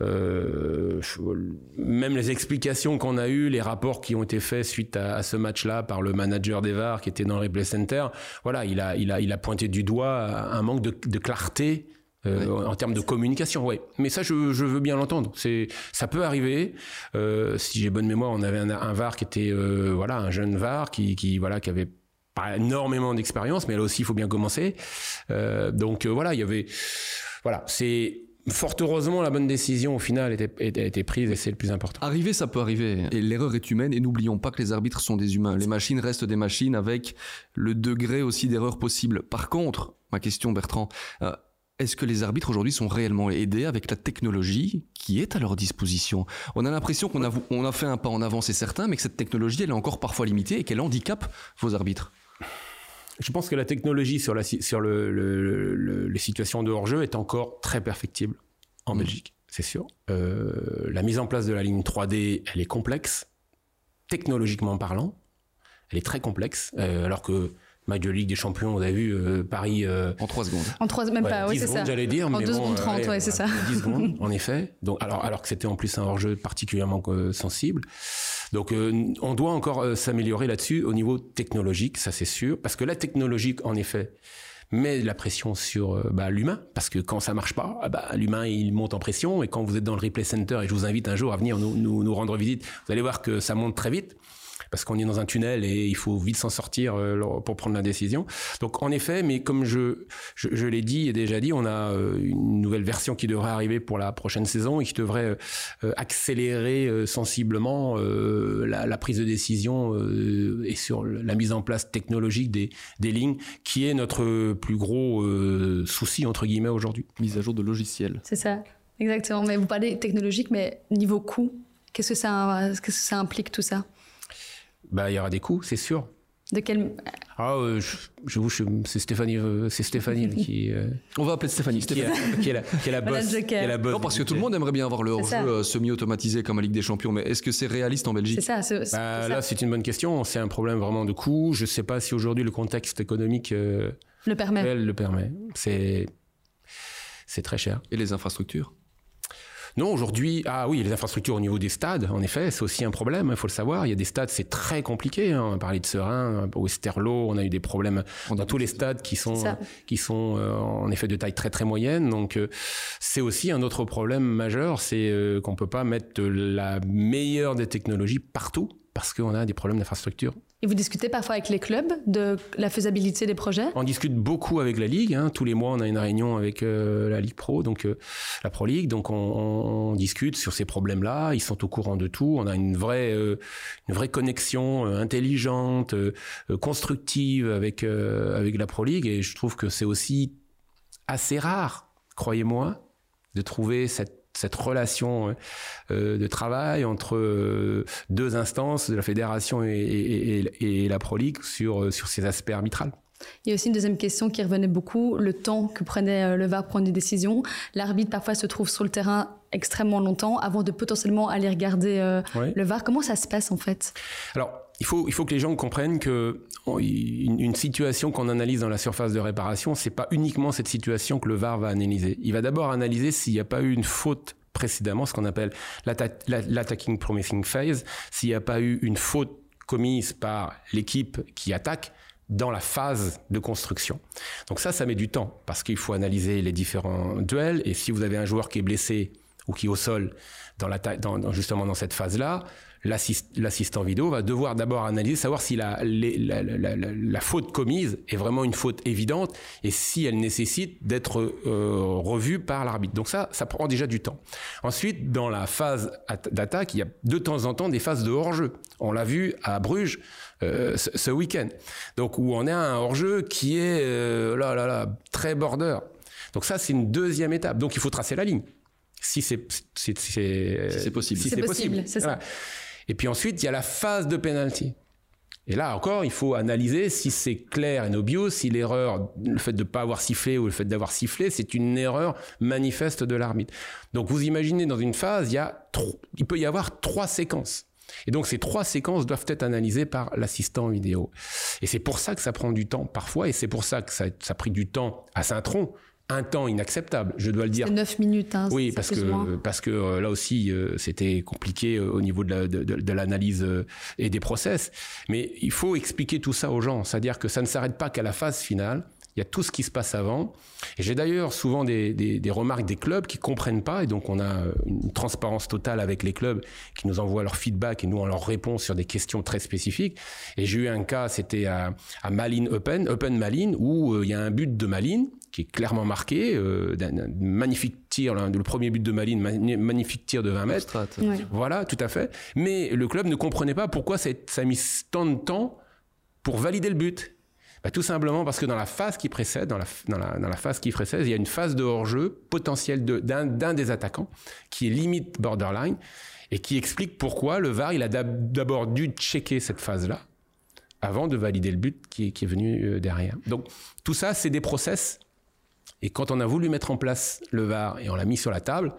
Euh, même les explications qu'on a eues, les rapports qui ont été faits suite à, à ce match-là par le manager des VAR qui était dans le replay center, voilà, il a, il a, il a pointé du doigt un manque de, de clarté. euh, en termes de communication, ouais. Mais ça, je, je veux bien l'entendre. C'est, ça peut arriver. Euh, si j'ai bonne mémoire, on avait un, un VAR qui était, euh, voilà, un jeune VAR qui, qui, voilà, qui avait pas énormément d'expérience, mais là aussi, il faut bien commencer. Donc voilà, il y avait, voilà, c'est fort heureusement la bonne décision au final était, était prise et c'est le plus important. Arriver, ça peut arriver. Et l'erreur est humaine. Et n'oublions pas que les arbitres sont des humains. Les machines restent des machines avec le degré aussi d'erreur possible. Par contre, ma question, Bertrand, euh, est-ce que les arbitres aujourd'hui sont réellement aidés avec la technologie qui est à leur disposition? On a l'impression qu'on a, on a fait un pas en avant, c'est certain, mais que cette technologie, elle est encore parfois limitée et qu'elle handicape vos arbitres. Je pense que la technologie sur, la, sur le, le, le, les situations de hors-jeu est encore très perfectible en mmh. Belgique, c'est sûr. Euh, la mise en place de la ligne 3D, elle est complexe, technologiquement parlant. Elle est très complexe, euh, alors que match de Ligue des Champions, on a vu euh, Paris. Euh, en 3 secondes. En 3 même ouais, pas, oui, c'est ça. j'allais dire. En mais 2 bon, secondes 30, allez, ouais, c'est ça. 10 secondes, en effet. Donc, alors, alors que c'était en plus un hors-jeu particulièrement euh, sensible. Donc, euh, on doit encore euh, s'améliorer là-dessus au niveau technologique, ça c'est sûr. Parce que la technologie, en effet, met la pression sur euh, bah, l'humain. Parce que quand ça marche pas, bah, l'humain, il monte en pression. Et quand vous êtes dans le replay center, et je vous invite un jour à venir nous, nous, nous rendre visite, vous allez voir que ça monte très vite parce qu'on est dans un tunnel et il faut vite s'en sortir euh, pour prendre la décision. Donc en effet, mais comme je, je, je l'ai dit et déjà dit, on a euh, une nouvelle version qui devrait arriver pour la prochaine saison et qui devrait euh, accélérer sensiblement la, la, prise de décision et sur la mise en place technologique des, des lignes, qui est notre plus gros souci entre guillemets aujourd'hui. Mise à jour de logiciels. C'est ça, exactement. Mais vous parlez technologique, mais niveau coût, qu'est-ce que ça, qu'est-ce que ça implique tout ça? Bah, il y aura des coûts, c'est sûr. De quel Ah, euh, je, vous, c'est Stéphanie, euh, c'est Stéphanie qui. Euh, On va appeler Stéphanie. Qui, est la, qui est la boss. Qui est la boss non, parce que tout le monde aimerait bien avoir le hors-jeu semi-automatisé comme à Ligue des Champions, mais est-ce que c'est réaliste en Belgique? C'est ça. C est, c est bah, ça. Là, c'est une bonne question. C'est un problème vraiment de coût. Je ne sais pas si aujourd'hui le contexte économique le permet. Elle le permet. C'est c'est très cher. Et les infrastructures? Non, aujourd'hui, ah oui, les infrastructures au niveau des stades, en effet, c'est aussi un problème, il faut le savoir. Il y a des stades, c'est très compliqué. Hein. On a parlé de Serein, au Westerlo, on a eu des problèmes dans tous les stades qui sont, qui sont euh, en effet de taille très très moyenne. Donc, euh, c'est aussi un autre problème majeur, c'est euh, qu'on peut pas mettre la meilleure des technologies partout parce qu'on a des problèmes d'infrastructure. Et vous discutez parfois avec les clubs de la faisabilité des projets? On discute beaucoup avec la Ligue. Hein. Tous les mois, on a une réunion avec euh, la Ligue Pro, donc euh, la Pro League. Donc on, discute sur ces problèmes-là. Ils sont au courant de tout. On a une vraie, euh, une vraie connexion intelligente, constructive avec, avec la Pro League. Et je trouve que c'est aussi assez rare, croyez-moi, de trouver cette cette relation euh, de travail entre euh, deux instances de la fédération et, et, et la Pro League sur, sur ces aspects arbitrales. Il y a aussi une deuxième question qui revenait beaucoup, le temps que prenait le VAR pour prendre des décisions. L'arbitre parfois se trouve sur le terrain extrêmement longtemps avant de potentiellement aller regarder euh, oui. le VAR. Comment ça se passe en fait? Alors, il faut, il faut que les gens comprennent que une, situation qu'on analyse dans la surface de réparation, c'est pas uniquement cette situation que le VAR va analyser. Il va d'abord analyser s'il n'y a pas eu une faute précédemment, ce qu'on appelle l'attacking promising phase, s'il n'y a pas eu une faute commise par l'équipe qui attaque dans la phase de construction. Donc ça, ça met du temps parce qu'il faut analyser les différents duels et si vous avez un joueur qui est blessé ou qui est au sol justement dans cette phase-là, l'assistant vidéo va devoir d'abord analyser, savoir si la, faute commise est vraiment une faute évidente et si elle nécessite d'être euh, revue par l'arbitre. Donc ça, ça prend déjà du temps. Ensuite, dans la phase d'attaque, il y a de temps en temps des phases de hors-jeu. On l'a vu à Bruges euh, ce, week-end. Donc où on a un hors-jeu qui est euh, très border. Donc ça, c'est une deuxième étape. Donc il faut tracer la ligne. Si c'est si c'est possible. Si c'est possible, c'est voilà. ça. Et puis ensuite, il y a la phase de penalty. Et là encore, il faut analyser si c'est clair et obvious, si l'erreur, le fait de ne pas avoir sifflé ou le fait d'avoir sifflé, c'est une erreur manifeste de l'arbitre. Donc vous imaginez dans une phase, il, y a trop, il peut y avoir trois séquences. Et donc ces trois séquences doivent être analysées par l'assistant vidéo. Et c'est pour ça que ça prend du temps parfois, et c'est pour ça que ça, ça a pris du temps à Saint-Tron, un temps inacceptable, je dois le dire. 9 minutes. Hein, oui, parce que, parce que euh, là aussi, euh, c'était compliqué euh, au niveau de l'analyse et des process. Mais il faut expliquer tout ça aux gens, c'est-à-dire que ça ne s'arrête pas qu'à la phase finale. Il y a tout ce qui se passe avant. Et j'ai d'ailleurs souvent des, des, remarques des clubs qui comprennent pas. Et donc, on a une transparence totale avec les clubs qui nous envoient leur feedback et nous, on leur répond sur des questions très spécifiques. Et j'ai eu un cas, c'était à, à Malines Open, Open Malines, où il y a un but de Malines qui est clairement marqué, euh, d'un magnifique tir, le premier but de Malines, magnifique tir de 20 mètres. Voilà, tout à fait. Mais le club ne comprenait pas pourquoi ça, a mis tant de temps pour valider le but. Bah, tout simplement parce que dans la phase qui précède, dans la, dans la, dans la phase qui précède, il y a une phase de hors-jeu potentiel d'un des attaquants qui est limite borderline et qui explique pourquoi le VAR, il a d'abord dû checker cette phase-là avant de valider le but qui, qui est venu euh, derrière. Donc tout ça, c'est des process et quand on a voulu mettre en place le VAR et on l'a mis sur la table,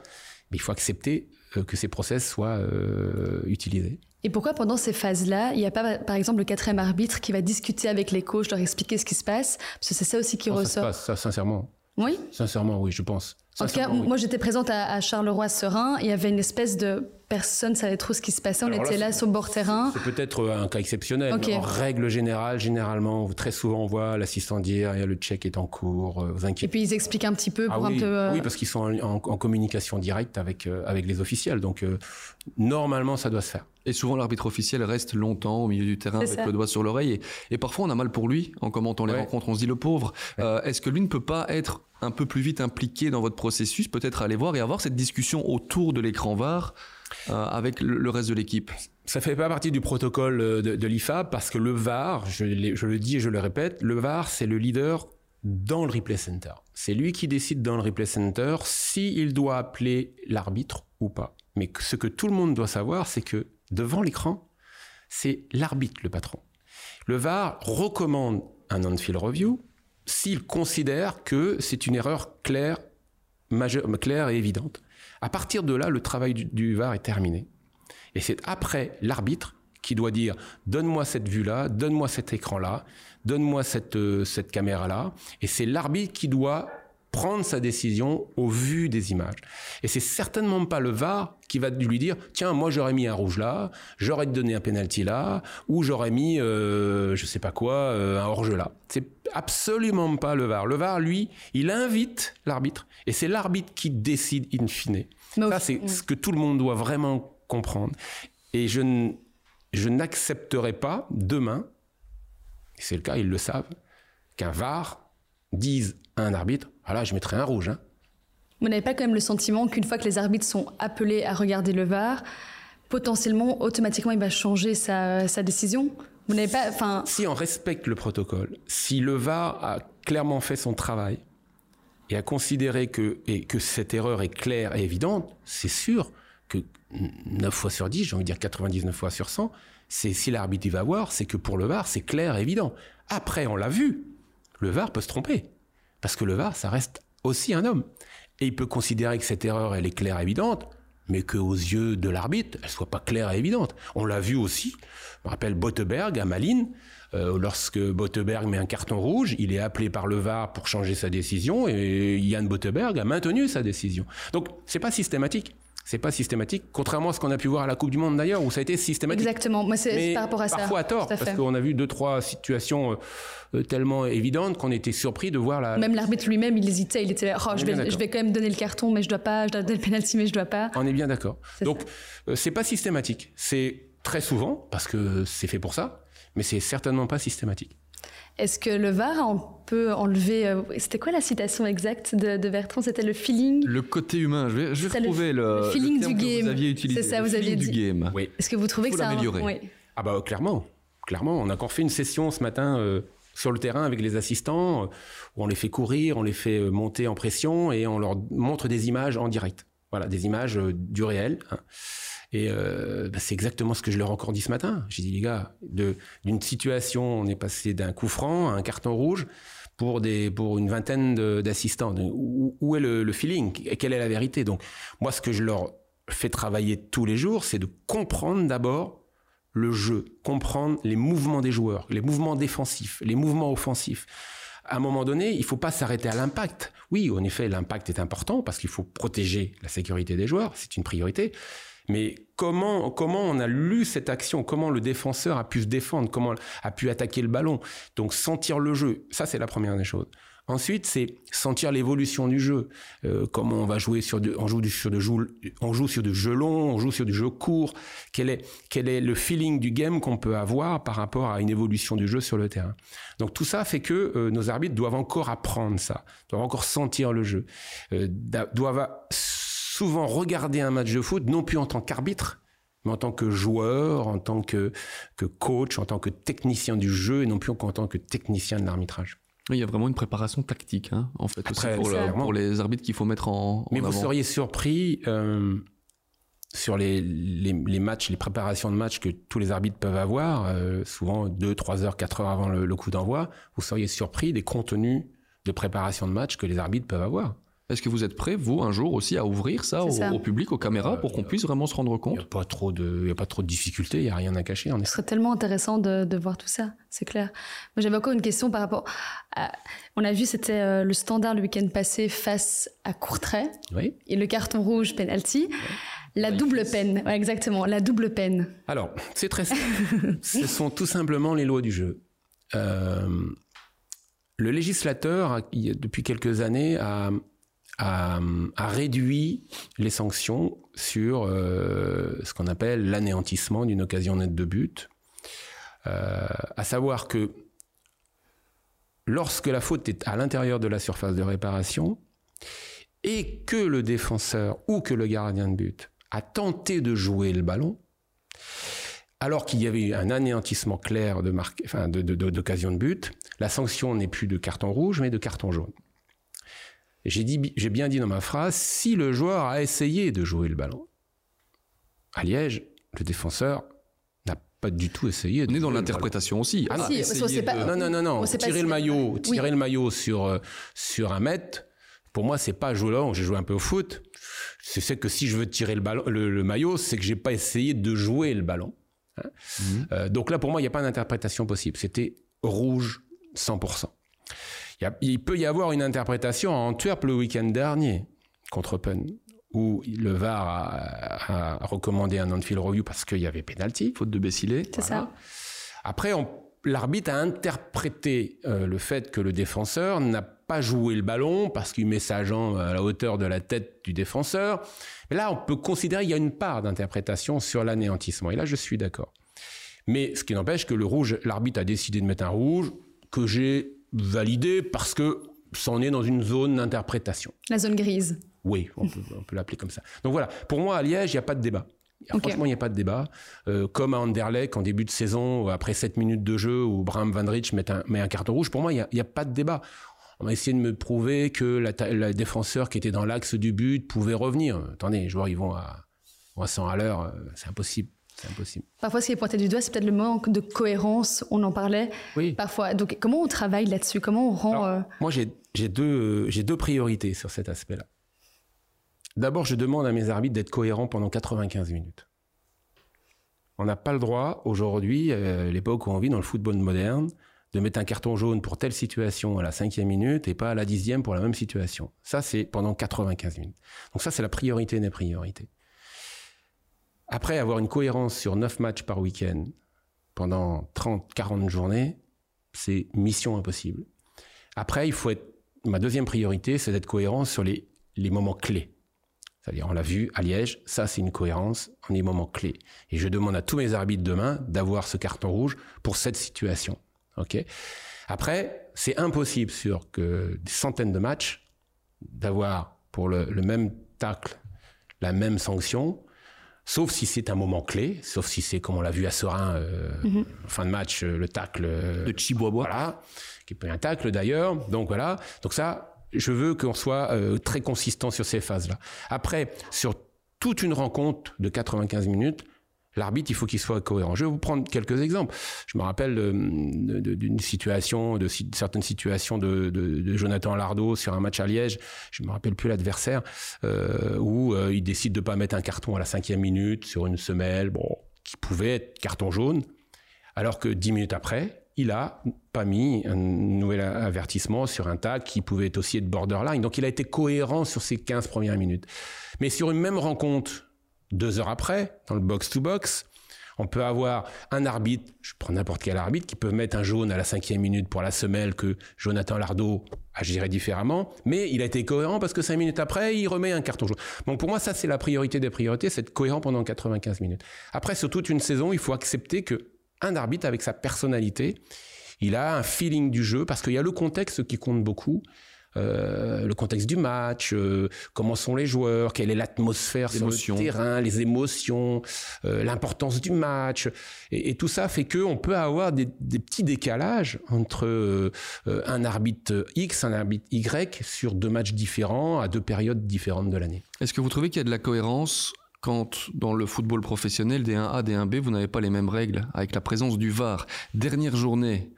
il faut accepter euh, que ces process soient euh, utilisés. Et pourquoi pendant ces phases-là, il n'y a pas, par exemple, le quatrième arbitre qui va discuter avec les coachs, leur expliquer ce qui se passe? Parce que c'est ça aussi qui ressort. Ça se passe, ça, sincèrement. Oui? Sincèrement, oui, je pense. En tout cas, moi j'étais présente à, Charleroi-Serein. Il y avait une espèce de personne ne savait trop ce qui se passait. On était là, sur le bord terrain. C'est peut-être un cas exceptionnel. En règle générale, généralement, très souvent on voit l'assistant dire le check est en cours, euh, vous inquiétez. Et puis ils expliquent un petit peu ah pour oui, un peu. Euh, oui, parce qu'ils sont en, communication directe avec euh, avec les officiels. Donc normalement, ça doit se faire. Et souvent, l'arbitre officiel reste longtemps au milieu du terrain avec le doigt sur l'oreille. Et, parfois, on a mal pour lui en commentant les rencontres. On se dit, le pauvre, est-ce que lui ne peut pas être un peu plus vite impliqué dans votre processus, peut-être aller voir et avoir cette discussion autour de l'écran VAR euh, avec le, reste de l'équipe Ça fait pas partie du protocole euh, de, l'IFA parce que le VAR, je, le dis et je le répète, le VAR c'est le leader dans le replay center. C'est lui qui décide dans le replay center s'il doit appeler l'arbitre ou pas. Mais ce que tout le monde doit savoir, c'est que devant l'écran, c'est l'arbitre le patron. Le VAR recommande un on-field review, s'il considère que c'est une erreur claire, majeure, claire et évidente. À partir de là, le travail du, VAR est terminé. Et c'est après l'arbitre qui doit dire donne-moi cette vue-là, donne-moi cet écran-là, donne-moi cette, euh, cette caméra-là. Et c'est l'arbitre qui doit prendre sa décision au vu des images. Et c'est certainement pas le VAR qui va lui dire tiens moi j'aurais mis un rouge là, j'aurais donné un penalty là, ou j'aurais mis euh, je sais pas quoi euh, un hors-jeu là. C'est absolument pas le VAR. Le VAR lui il invite l'arbitre et c'est l'arbitre qui décide in fine. Ça c'est ce que tout le monde doit vraiment comprendre. Et je je n'accepterai pas demain, c'est le cas ils le savent, qu'un VAR dise à un arbitre voilà, je mettrais un rouge. Hein. Vous n'avez pas quand même le sentiment qu'une fois que les arbitres sont appelés à regarder le VAR, potentiellement, automatiquement, il va changer sa, décision? Si on respecte le protocole, si le VAR a clairement fait son travail et a considéré que et que cette erreur est claire et évidente, c'est sûr que 9 fois sur 10, j'ai envie de dire 99 fois sur 100, c'est si l'arbitre va voir, c'est que pour le VAR, c'est clair et évident. Après, on l'a vu, le VAR peut se tromper. Parce que le VAR, ça reste aussi un homme. Et il peut considérer que cette erreur, elle est claire et évidente, mais qu'aux yeux de l'arbitre, elle soit pas claire et évidente. On l'a vu aussi, je me rappelle Botteberg à Malines, euh, lorsque Botteberg met un carton rouge, il est appelé par le VAR pour changer sa décision et Yann Botteberg a maintenu sa décision. Donc c'est pas systématique c'est pas systématique, contrairement à ce qu'on a pu voir à la Coupe du Monde d'ailleurs, où ça a été systématique. Exactement, moi c'est par rapport à ça. Parfois à tort, parce qu'on a vu deux, trois situations euh, euh, tellement évidentes qu'on était surpris de voir la. Même l'arbitre lui-même, il hésitait, il était là, oh, je, vais, je vais quand même donner le carton, mais je dois pas, je dois donner le penalty, mais je dois pas. On est bien d'accord. Donc, euh, c'est pas systématique. C'est très souvent, parce que c'est fait pour ça, mais c'est certainement pas systématique. Est-ce que le VAR peut enlever. Euh, c'était quoi la citation exacte de, Bertrand? C'était le feeling? Le côté humain. Je vais, je vais retrouver le, le, feeling du game. vous aviez utilisé. C'est ça, vous aviez dit. Du game. Oui. Est-ce que vous trouvez que ça. l'améliorer. Oui. Ah, bah, clairement. Clairement. On a encore fait une session ce matin. Euh, sur le terrain avec les assistants, euh, où on les fait courir, on les fait monter en pression et on leur montre des images en direct. Voilà, des images du réel. Hein. Et euh, bah, c'est exactement ce que je leur ai encore dit ce matin. J'ai dit, les gars, d'une situation, on est passé d'un coup franc à un carton rouge pour, une vingtaine d'assistants. Où, est le, le feeling? Quelle est la vérité? Donc, moi, ce que je leur fais travailler tous les jours, c'est de comprendre d'abord le jeu, comprendre les mouvements des joueurs, les mouvements défensifs, les mouvements offensifs. À un moment donné, il ne faut pas s'arrêter à l'impact. Oui, en effet, l'impact est important parce qu'il faut protéger la sécurité des joueurs, c'est une priorité. Mais comment, comment on a lu cette action? Comment le défenseur a pu se défendre? Comment a pu attaquer le ballon? Donc sentir le jeu, ça c'est la première des choses. Ensuite, c'est sentir l'évolution du jeu. Euh, comment on va jouer sur du, on joue sur du jeu, long, on joue sur du jeu court. Quel est, quel est le feeling du game qu'on peut avoir par rapport à une évolution du jeu sur le terrain? Donc tout ça fait que euh, nos arbitres doivent encore apprendre ça, doivent encore sentir le jeu, euh, doivent souvent regarder un match de foot non plus en tant qu'arbitre, mais en tant que joueur, en tant que, que coach, en tant que technicien du jeu et non plus en tant que technicien de l'arbitrage. Il y a vraiment une préparation tactique, hein, en fait, aussi pour, les arbitres qu'il faut mettre en. Mais vous seriez surpris euh, sur les, les, matchs, les préparations de matchs que tous les arbitres peuvent avoir, euh, souvent 2, 3 heures, 4 heures avant le, le coup d'envoi, vous seriez surpris des contenus de préparation de match que les arbitres peuvent avoir. Est-ce que vous êtes prêt, vous, un jour aussi, à ouvrir ça, au, public, aux caméras, pour qu'on puisse vraiment se rendre compte Il n'y a pas trop de, a pas trop de difficultés, il n'y a rien à cacher. Ce serait tellement intéressant de, voir tout ça, c'est clair. Moi, j'avais encore une question par rapport. À, on a vu, c'était euh, le standard le week-end passé face à Courtrai. Oui. Et le carton rouge penalty. La double peine, exactement, la double peine. Alors, c'est très simple. Ce sont tout simplement les lois du jeu. Euh, le législateur, depuis quelques années, a, a, réduit les sanctions sur euh, ce qu'on appelle l'anéantissement d'une occasion nette de but. Euh, à savoir que lorsque la faute est à l'intérieur de la surface de réparation et que le défenseur ou que le gardien de but a tenté de jouer le ballon, alors qu'il y avait eu un anéantissement clair d'occasion de but, la sanction n'est plus de carton rouge mais de carton jaune. J'ai dit, j'ai bien dit dans ma phrase, si le joueur a essayé de jouer le ballon. À Liège, le défenseur n'a pas du tout essayé. On est dans l'interprétation aussi. Ah, ah non, non, non, non. Tirer le maillot, tirer le maillot sur euh, sur un mètre. Pour moi, c'est pas jouer là. J'ai joué un peu au foot. C'est que si je veux tirer le ballon, le, maillot, c'est que j'ai pas essayé de jouer le ballon. Hein. Mhm. Euh, donc là, pour moi, il n'y a pas d'interprétation possible. C'était rouge 100% il peut y avoir une interprétation à Antwerp le week-end dernier contre Penn où le VAR a, recommandé un on-field review parce qu'il y avait penalty. Faute de Bessilé. C'est ça. Après, l'arbitre a interprété euh, le fait que le défenseur n'a pas joué le ballon parce qu'il met sa jambe à la hauteur de la tête du défenseur. Mais là, on peut considérer qu'il y a une part d'interprétation sur l'anéantissement. Et là, je suis d'accord. Mais ce qui n'empêche que le rouge, l'arbitre a décidé de mettre un rouge que j'ai validé parce que ça en est dans une zone d'interprétation. La zone grise. Oui, on peut, l'appeler comme ça. Donc voilà, pour moi, à Liège, il n'y a pas de débat. Franchement, il n'y a pas de débat. Euh, comme à Anderlecht, en début de saison, après 7 minutes de jeu, où Bram Van Rich met un, met un carton rouge, pour moi, il n'y a, pas de débat. On va essayer de me prouver que la, défenseur qui était dans l'axe du but pouvait revenir. Attendez, les joueurs, ils vont à, à 100 à l'heure, euh, c'est impossible. C'est impossible. Parfois, ce qui est pointé du doigt, c'est peut-être le manque de cohérence. On en parlait. Oui. Parfois. Donc, comment on travaille là-dessus? Comment on rend. Euh, moi, j'ai deux, deux priorités sur cet aspect-là. D'abord, je demande à mes arbitres d'être cohérents pendant 95 minutes. On n'a pas le droit, aujourd'hui, à l'époque où on vit dans le football moderne, de mettre un carton jaune pour telle situation à la cinquième minute et pas à la dixième pour la même situation. Ça, c'est pendant 95 minutes. Donc ça, c'est la priorité des priorités. Après avoir une cohérence sur 9 matchs par week-end pendant 30, 40 journées, c'est mission impossible. Après, il faut être, ma deuxième priorité, c'est d'être cohérent sur les, les moments clés. C'est-à-dire, on l'a vu à Liège, ça c'est une cohérence en les moments clés. Et je demande à tous mes arbitres demain d'avoir ce carton rouge pour cette situation. Ok? Après, c'est impossible sur que des centaines de matchs d'avoir pour le, le même tacle la même sanction Sauf si c'est un moment clé, sauf si c'est comme on l'a vu à Serein, euh, mhm. fin de match, euh, le tacle euh, de Chibois, voilà, qui peut un tacle d'ailleurs. Donc voilà, donc ça, je veux qu'on soit très consistant sur ces phases-là. Après, sur toute une rencontre de 95 minutes, L'arbitre, il faut qu'il soit cohérent. Je vais vous prendre quelques exemples. Je me rappelle d'une situation, de certaines situations de, Jonathan Lardo sur un match à Liège. Je me rappelle plus l'adversaire euh, où euh, il décide de pas mettre un carton à la cinquième minute sur une semelle. Bon, qui pouvait être carton jaune, alors que dix minutes après, il a pas mis un nouvel avertissement sur un tag qui pouvait aussi être borderline. Donc il a été cohérent sur ces 15 premières minutes. Mais sur une même rencontre, deux heures après, dans le box-to-box, on peut avoir un arbitre, je prends n'importe quel arbitre, qui peut mettre un jaune à la cinquième minute pour la semelle que Jonathan Lardot agirait différemment, mais il a été cohérent parce que cinq minutes après, il remet un carton jaune. Donc pour moi, ça c'est la priorité des priorités, c'est être cohérent pendant 95 minutes. Après, sur toute une saison, il faut accepter que un arbitre avec sa personnalité, il a un feeling du jeu parce qu'il y a le contexte qui compte beaucoup. Euh, le contexte du match, euh, comment sont les joueurs, quelle est l'atmosphère sur le terrain, les émotions, euh, l'importance du match, et, tout ça fait que on peut avoir des, petits décalages entre un arbitre X, un arbitre Y sur deux matchs différents à deux périodes différentes de l'année. Est-ce que vous trouvez qu'il y a de la cohérence quand dans le football professionnel des 1A, des 1B, vous n'avez pas les mêmes règles avec la présence du VAR? Dernière journée,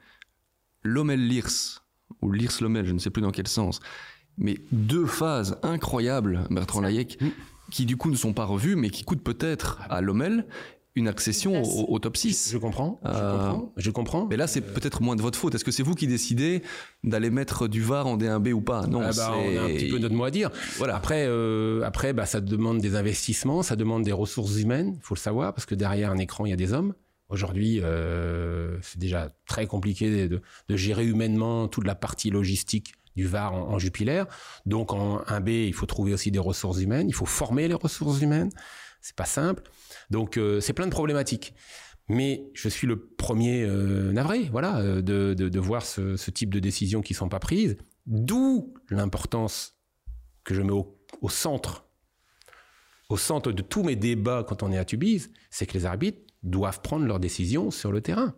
Lomel-Lirs ou Lirs Lomel, je ne sais plus dans quel sens. Mais deux phases incroyables, Bertrand Layek, mm. qui du coup ne sont pas revues, mais qui coûtent peut-être à Lomel une accession au, top 6. Je, comprends, je, euh, comprends, je comprends. Mais là, c'est peut-être moins de votre faute. Est-ce que c'est vous qui décidez d'aller mettre du VAR en D1B ou pas? Non, ah bah, on a un petit peu notre mot à dire. Voilà. Après, euh, après bah, ça demande des investissements, ça demande des ressources humaines, il faut le savoir, parce que derrière un écran, il y a des hommes. Aujourd'hui, euh, c'est déjà très compliqué de, gérer humainement toute la partie logistique du VAR en, Jupiler. Donc en 1B, il faut trouver aussi des ressources humaines, il faut former les ressources humaines. C'est pas simple. Donc euh, c'est plein de problématiques. Mais je suis le premier euh, navré, voilà, de, voir ce, type de décisions qui sont pas prises. D'où l'importance que je mets au, au, centre, au centre de tous mes débats quand on est à Tubize, c'est que les arbitres doivent prendre leurs décisions sur le terrain.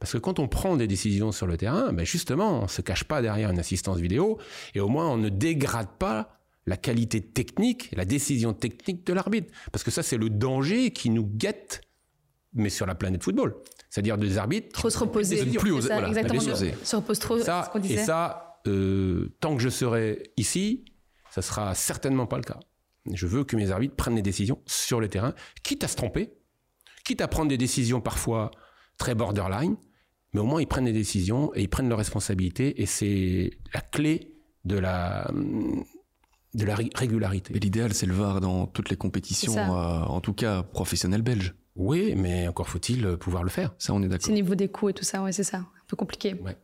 Parce que quand on prend des décisions sur le terrain, ben justement, on se cache pas derrière une assistance vidéo et au moins on ne dégrade pas la qualité technique, la décision technique de l'arbitre. Parce que ça, c'est le danger qui nous guette, mais sur la planète football. C'est-à-dire des arbitres. Trop se reposer. Plus oser, voilà, exactement. Se repose trop. Ça, ce et ça, euh, tant que je serai ici, ça sera certainement pas le cas. Je veux que mes arbitres prennent des décisions sur le terrain, quitte à se tromper, quitte à prendre des décisions parfois très borderline, mais au moins ils prennent des décisions et ils prennent leurs responsabilités et c'est la clé de la de la régularité. Et l'idéal, c'est le VAR dans toutes les compétitions, euh, en tout cas professionnelles belges. Oui, mais encore faut-il pouvoir le faire. Ça, on est d'accord. C'est au niveau des coûts et tout ça, ouais, c'est ça. Un peu compliqué. Ouais.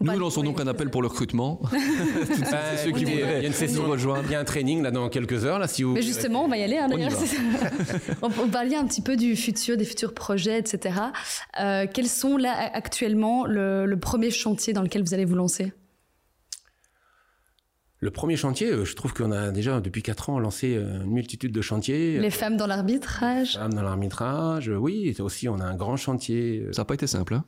Nous lançons donc un appel pour le recrutement. c'est ceux qui voudraient. Il y a une session rejoindre. Il y a un training là dans quelques heures là si vous. Mais justement, on va y aller. Hein, on, on parlait un petit peu du futur, des futurs projets, etc. Euh, quels sont là actuellement le, le premier chantier dans lequel vous allez vous lancer? Le premier chantier, euh, je trouve qu'on a déjà depuis 4 ans lancé euh, une multitude de chantiers. Les femmes dans l'arbitrage. Les femmes dans l'arbitrage, oui. Aussi, on a un grand chantier. Ça n'a pas été simple. Hein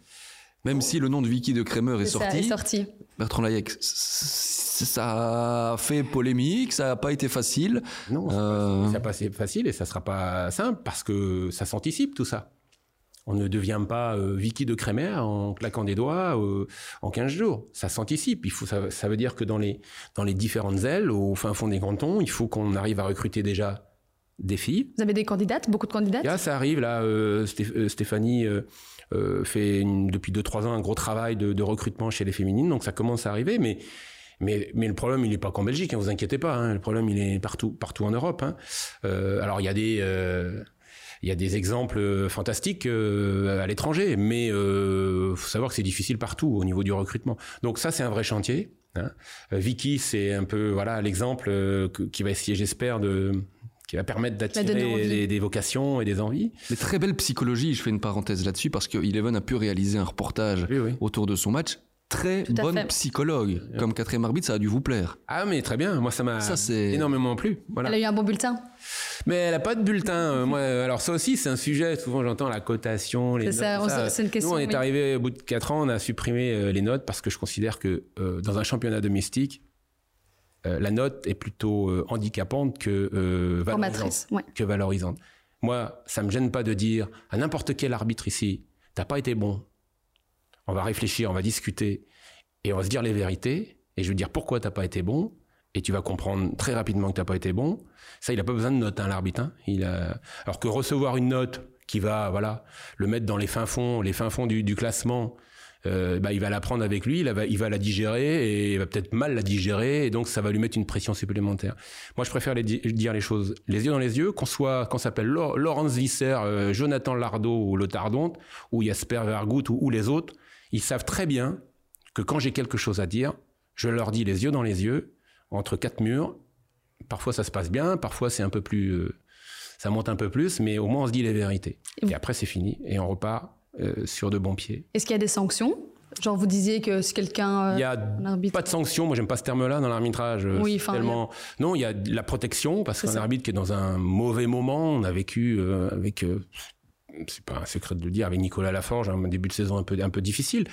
même si le nom de Vicky de Kramer est, sorti, est sorti, Bertrand Layek, ça a fait polémique, ça n'a pas été facile. Non, euh... ça n'a pas été facile et ça sera pas simple parce que ça s'anticipe tout ça. On ne devient pas euh, Vicky de Kramer en claquant des doigts euh, en 15 jours. Ça s'anticipe. Il faut, ça, ça, veut dire que dans les, dans les différentes ailes, au fin fond des cantons, il faut qu'on arrive à recruter déjà des filles. Vous avez des candidates, beaucoup de candidates? Là, ça arrive. Là, euh, Stéphanie euh, fait depuis 2-3 ans un gros travail de, recrutement chez les féminines, donc ça commence à arriver, mais mais, mais le problème, il n'est pas qu'en Belgique, hein, vous inquiétez pas. Hein, le problème, il est partout, partout en Europe. Hein. Euh, alors, il y a des, euh, il y a des exemples fantastiques à l'étranger, mais faut savoir que c'est difficile partout au niveau du recrutement. Donc ça, c'est un vrai chantier. Hein. Vicky, c'est un peu voilà l'exemple qui va essayer, j'espère, de qui va permettre d'attirer des, vocations et des envies. Mais très belle psychologie, je fais une parenthèse là-dessus, parce que Eleven a pu réaliser un reportage autour de son match. Très bonne psychologue. Comme quatrième arbitre, ça a dû vous plaire. Ah, mais très bien. Moi, ça m'a énormément plu. Voilà. Elle a eu un bon bulletin. Mais elle n'a pas de bulletin. Euh, moi, alors ça aussi, c'est un sujet. Souvent, j'entends la cotation, les notes. C'est une question. Nous, on est arrivé au bout de 4 ans, on a supprimé euh, les notes parce que je considère que euh, dans un championnat domestique, euh, la note est plutôt euh, handicapante que euh, valorisante. Que valorisante. Moi, ça me gêne pas de dire à n'importe quel arbitre ici, t'as pas été bon. On va réfléchir, on va discuter et on va se dire les vérités. Et je vais dire pourquoi t'as pas été bon. Et tu vas comprendre très rapidement que t'as pas été bon. Ça, il a pas besoin de note, hein, l'arbitre. Hein. Il a... Alors que recevoir une note qui va voilà le mettre dans les fins fonds, les fins fonds du, du classement. Euh, bah, il va la prendre avec lui, il va, il va la digérer et il va peut-être mal la digérer et donc ça va lui mettre une pression supplémentaire. Moi, je préfère les dire les choses les yeux dans les yeux, qu'on soit, qu'on s'appelle Laurence Visser, euh, Jonathan Lardot ou Le Tardon, ou Jasper Vergout ou, ou les autres, ils savent très bien que quand j'ai quelque chose à dire, je leur dis les yeux dans les yeux, entre quatre murs. Parfois ça se passe bien, parfois c'est un peu plus, euh, ça monte un peu plus, mais au moins on se dit les vérités. Et après c'est fini et on repart sur de bons pieds. Est-ce qu'il y a des sanctions? Genre vous disiez que si quelqu'un... Euh, il n'y a pas de sanctions, moi j'aime pas ce terme-là dans l'arbitrage. Oui, tellement... Non, il y a la protection, parce qu'un arbitre qui est dans un mauvais moment, on a vécu avec... c'est pas un secret de le dire, avec Nicolas Laforge, un début de saison un peu, un peu difficile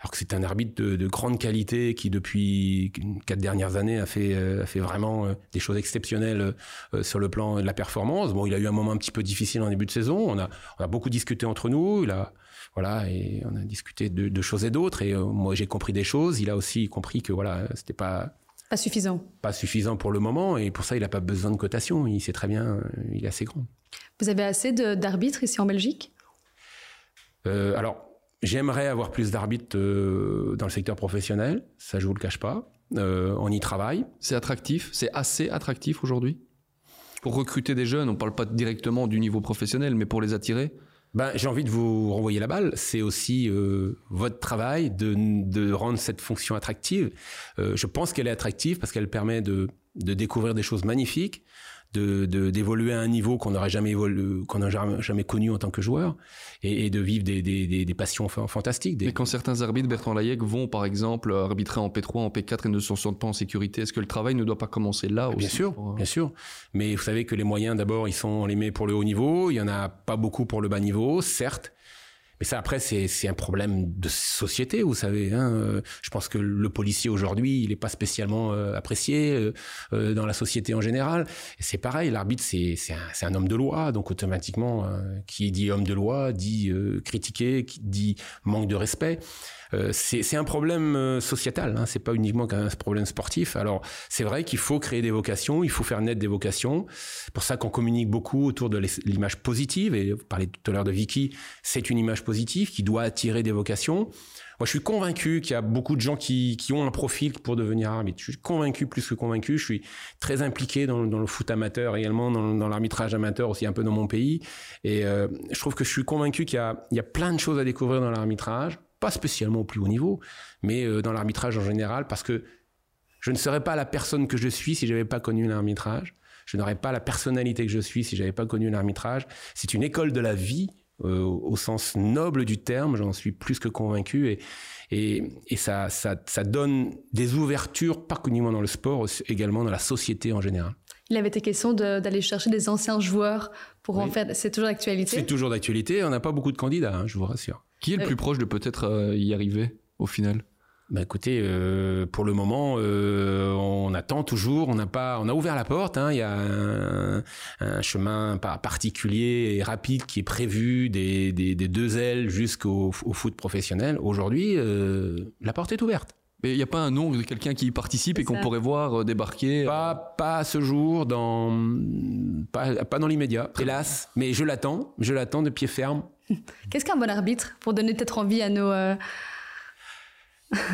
alors que c'est un arbitre de, grande qualité qui depuis quatre dernières années a fait, euh, a fait vraiment euh, des choses exceptionnelles euh, sur le plan de la performance. Bon, il a eu un moment un petit peu difficile en début de saison. On a, on a beaucoup discuté entre nous. Il a, voilà, et on a discuté de, choses et d'autres. Et moi, j'ai compris des choses. Il a aussi compris que voilà, c'était pas pas suffisant. Pas suffisant pour le moment, et pour ça, il n'a pas besoin de cotation. Il sait très bien, il est assez grand. Vous avez assez d'arbitres ici en Belgique? Alors, J'aimerais avoir plus d'arbitres euh, dans le secteur professionnel, ça je vous le cache pas. Euh, on y travaille. C'est attractif, c'est assez attractif aujourd'hui? Pour recruter des jeunes. On ne parle pas directement du niveau professionnel, mais pour les attirer? Ben, j'ai envie de vous renvoyer la balle. C'est aussi euh, votre travail de, de, rendre cette fonction attractive. je pense qu'elle est attractive parce qu'elle permet de, de découvrir des choses magnifiques, de d'évoluer à un niveau qu'on n'aurait jamais qu'on n'a jamais, connu en tant que joueur et, de vivre des, des, des, passions fantastiques. Mais quand certains arbitres, Bertrand Layek, vont par exemple arbitrer en P3, en P4 et ne se sentent pas en sécurité, est-ce que le travail ne doit pas commencer là aussi Bien sûr, euh, bien sûr. Mais vous savez que les moyens, d'abord, ils sont les met pour le haut niveau. Il y en a pas beaucoup pour le bas niveau, certes. Mais ça, après, c'est un problème de société, vous savez. Hein. Euh, je pense que le policier aujourd'hui, il n'est pas spécialement euh, apprécié euh, dans la société en général. C'est pareil, l'arbitre, c'est un, un, homme de loi, donc automatiquement, qui dit homme de loi dit critiqué, qui dit manque de respect. Euh, c'est un problème euh, sociétal, hein, c'est pas uniquement un problème sportif. Alors c'est vrai qu'il faut créer des vocations, il faut faire naître des vocations. Pour ça qu'on communique beaucoup autour de l'image positive. Et vous parlez tout à l'heure de Vicky, c'est une image positive qui doit attirer des vocations. Moi, je suis convaincu qu'il y a beaucoup de gens qui, qui, ont un profil pour devenir arbitre. Je suis convaincu, plus que convaincu. Je suis très impliqué dans, le foot amateur également, dans, dans l'arbitrage amateur aussi un peu dans mon pays. Et euh, je trouve que je suis convaincu qu'il y, y a, plein de choses à découvrir dans l'arbitrage pas spécialement au plus haut niveau, mais euh, dans l'arbitrage en général, parce que je ne serais pas la personne que je suis si j'avais pas connu l'arbitrage. Je n'aurais pas la personnalité que je suis si j'avais pas connu l'arbitrage. C'est une école de la vie euh, au sens noble du terme, j'en suis plus que convaincu et et, et ça, ça, ça donne des ouvertures pas uniquement dans le sport, également dans la société en général. Il avait été question d'aller chercher des anciens joueurs pour en faire. C'est toujours d'actualité. C'est toujours d'actualité. On n'a pas beaucoup de candidats, hein, je vous rassure. Qui est le plus proche de peut-être euh, y arriver au final? Bah écoutez, euh, pour le moment, euh, on attend toujours. On n'a pas, on a ouvert la porte. Hein, il y a un, un, chemin particulier et rapide qui est prévu des, des, des deux ailes jusqu'au foot professionnel. Aujourd'hui, euh, la porte est ouverte. Mais il n'y a pas un nom de quelqu'un qui y participe et qu'on pourrait voir débarquer Pas, pas à ce jour, dans, pas, pas dans l'immédiat, hélas. Mais je l'attends, je l'attends de pied ferme. Qu'est-ce qu'un bon arbitre pour donner peut-être envie à nos.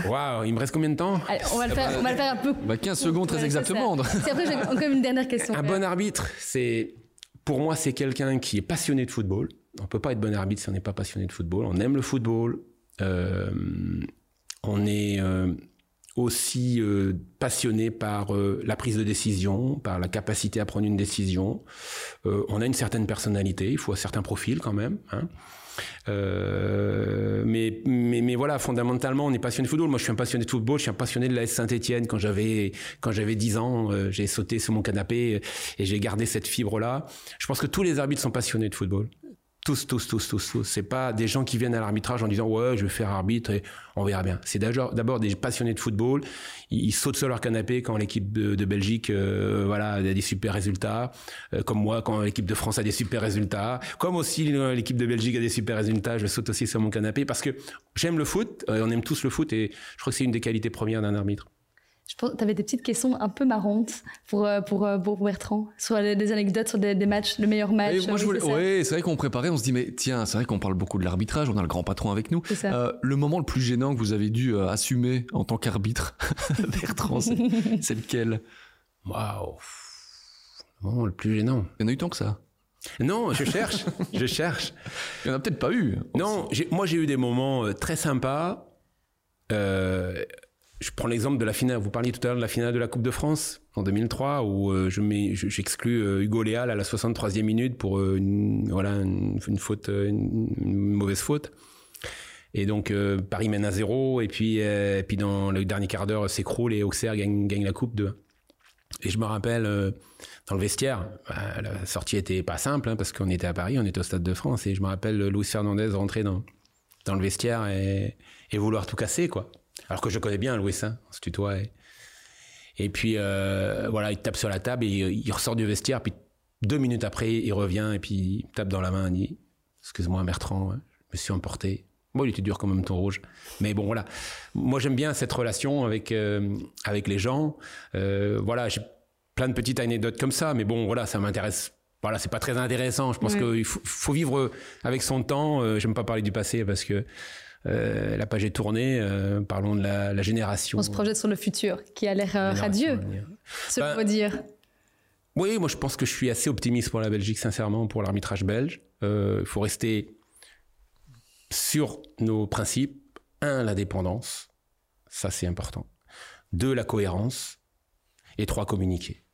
Waouh, il me reste combien de temps? On, va le faire, on va le faire un peu. Bah 15 secondes, très exactement. C'est après, j'ai encore une dernière question. Un bon arbitre, c'est. Pour moi, c'est quelqu'un qui est passionné de football. On peut pas être bon arbitre si on n'est pas passionné de football. On aime le football. Euh, on est euh, aussi euh, passionné par euh, la prise de décision, par la capacité à prendre une décision. on a une certaine personnalité, il faut un certain profil quand même. Hein. Mais, mais, mais voilà, fondamentalement, on est passionné de football. Moi, je suis un passionné de football. Je suis un passionné de la Saint-Etienne. Quand j'avais quand j'avais 10 ans, j'ai sauté sur mon canapé et j'ai gardé cette fibre-là. Je pense que tous les arbitres sont passionnés de football. Tous, tous, tous, tous, tous. C'est pas des gens qui viennent à l'arbitrage en disant ouais, je vais faire arbitre et on verra bien. C'est d'abord des passionnés de football. Ils, sautent sur leur canapé quand l'équipe de, Belgique, euh, voilà, a des super résultats. Euh, comme moi, quand l'équipe de France a des super résultats. Comme aussi l'équipe de Belgique a des super résultats, je saute aussi sur mon canapé parce que j'aime le foot. Euh, on aime tous le foot et je crois que c'est une des qualités premières d'un arbitre. Je pense tu avais des petites questions un peu marrantes pour, euh, pour, euh, pour Bertrand, sur les- des anecdotes sur des, des matchs, le meilleur match. Et moi, je oui, voulais- c'est ça. ouais, c'est vrai qu'on préparait, on se dit, mais tiens, c'est vrai qu'on parle beaucoup de l'arbitrage, on a le grand patron avec nous. Euh, le moment le plus gênant que vous avez dû euh, assumer en tant qu'arbitre, Bertrand, c'est lequel? Waouh. Le moment le plus gênant. Il y en a eu tant que ça. Non, je cherche. je cherche. Il y en a peut-être pas eu. Non, j'ai- moi j'ai eu des moments euh, très sympas. Euh, je prends l'exemple de la finale. Vous parliez tout à l'heure de la finale de la Coupe de France en 2003 où euh, je j'exclus euh, Hugo Léal à la 63e minute pour euh, une, voilà une, faute, une, mauvaise faute. Et donc Paris mène à zéro et puis puis dans le dernier quart d'heure s'écroule et Auxerre gagne, la Coupe de. Et je me rappelle dans le vestiaire, bah, la sortie était pas simple hein, parce qu'on était à Paris, on était au Stade de France et je me rappelle Luis Fernandez rentrer dans dans le vestiaire et, et vouloir tout casser quoi. Alors que je connais bien Louis, hein, on se tutoie. Et, et puis euh, voilà, il tape sur la table et il, il ressort du vestiaire. Puis deux minutes après, il revient et puis il tape dans la main. Il dit Excuse-moi, Bertrand, hein, je me suis emporté. Bon, il était dur quand même, ton rouge. Mais bon, voilà. Moi, j'aime bien cette relation avec, euh, avec les gens. Euh, voilà, j'ai plein de petites anecdotes comme ça. Mais bon, voilà, ça m'intéresse. Voilà, c'est pas très intéressant. Je pense Ouais. qu'il faut, faut vivre avec son temps. Euh, J'aime pas parler du passé parce que euh, la page est tournée. Euh, parlons de la, la génération. On se projette sur le futur, qui a l'air euh, radieux, venir. ce Bah, dire. Oui, moi je pense que je suis assez optimiste pour la Belgique, sincèrement, pour l'arbitrage belge. Il faut rester sur nos principes. Un, l'indépendance, ça c'est important. Deux, la cohérence. Et trois, communiquer.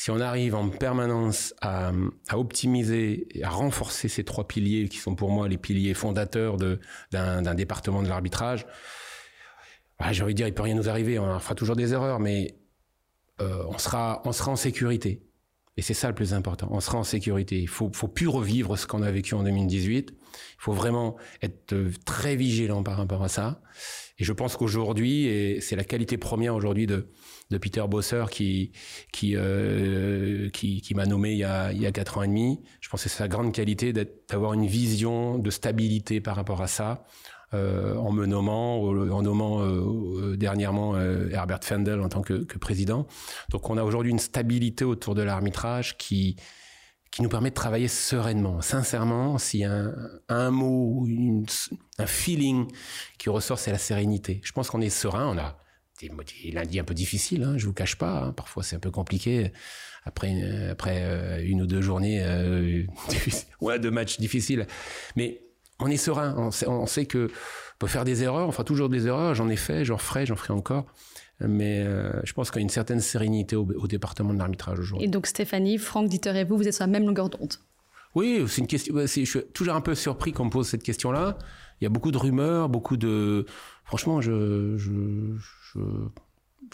Si on arrive en permanence à, optimiser et à renforcer ces trois piliers qui sont pour moi les piliers fondateurs d'un département de l'arbitrage, bah, j'ai envie de dire, il peut rien nous arriver. On fera toujours des erreurs, mais euh, on, sera, on sera en sécurité. Et c'est ça le plus important. On sera en sécurité. Il faut, faut plus revivre ce qu'on a vécu en 2018. Il faut vraiment être euh, très vigilant par rapport à ça. Et je pense qu'aujourd'hui, et c'est la qualité première aujourd'hui de, de Peter Bosser qui, qui, euh, qui, qui m'a nommé il y, a, il y a quatre ans et demi. Je pense que c'est sa grande qualité d'avoir une vision de stabilité par rapport à ça. Euh, en me nommant, au- en nommant euh, euh, dernièrement euh, Herbert Fendel en tant que, président. Donc on a aujourd'hui une stabilité autour de l'arbitrage qui, qui nous permet de travailler sereinement. Sincèrement, s'il y a un, un mot, une- un feeling qui ressort, c'est la sérénité. Je pense qu'on est serein, on a des, des lundis un peu difficiles, hein, je vous cache pas. hein. Parfois c'est un peu compliqué après après euh, une ou deux journées euh, ouais, de matchs difficiles. Mais on est serein, on sait, on sait que on peut faire des erreurs, on fera toujours des erreurs. J'en ai fait, j'en ferai, j'en ferai encore. Mais euh, je pense qu'il y a une certaine sérénité au, au département de l'arbitrage aujourd'hui. Et donc Stéphanie, Franck, Dieter et vous, vous êtes sur la même longueur d'onde? Oui, c'est une question. je suis toujours un peu surpris qu'on me pose cette question-là. Il y a beaucoup de rumeurs, beaucoup de. Franchement, je, je, je,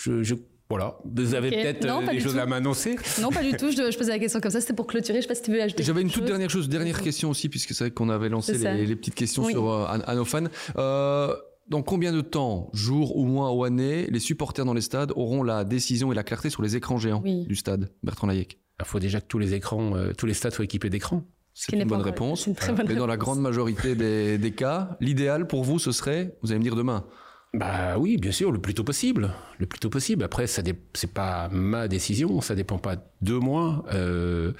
je, je- voilà. Vous avez peut-être euh, des du choses tout. à m'annoncer. Non, pas du tout. Je, je posais la question comme ça. C'était pour clôturer. Je sais pas si tu veux ajouter. J'avais une toute chose. dernière chose, dernière question aussi, puisque c'est vrai qu'on avait lancé les, les petites questions Oui. sur, euh, à, à nos fans. Euh, dans combien de temps, jours ou mois ou années, les supporters dans les stades auront la décision et la clarté sur les écrans géants Oui. du stade Bertrand Layek Il faut déjà que tous les écrans, euh, tous les stades soient équipés d'écrans. C'est une bonne réponse. Mais dans la grande majorité des, des cas, l'idéal pour vous, ce serait, vous allez me dire demain, Bah oui, bien sûr, le plus tôt possible. Le plus tôt possible. Après, ça c'est pas ma décision, ça dépend pas de moi. Euh,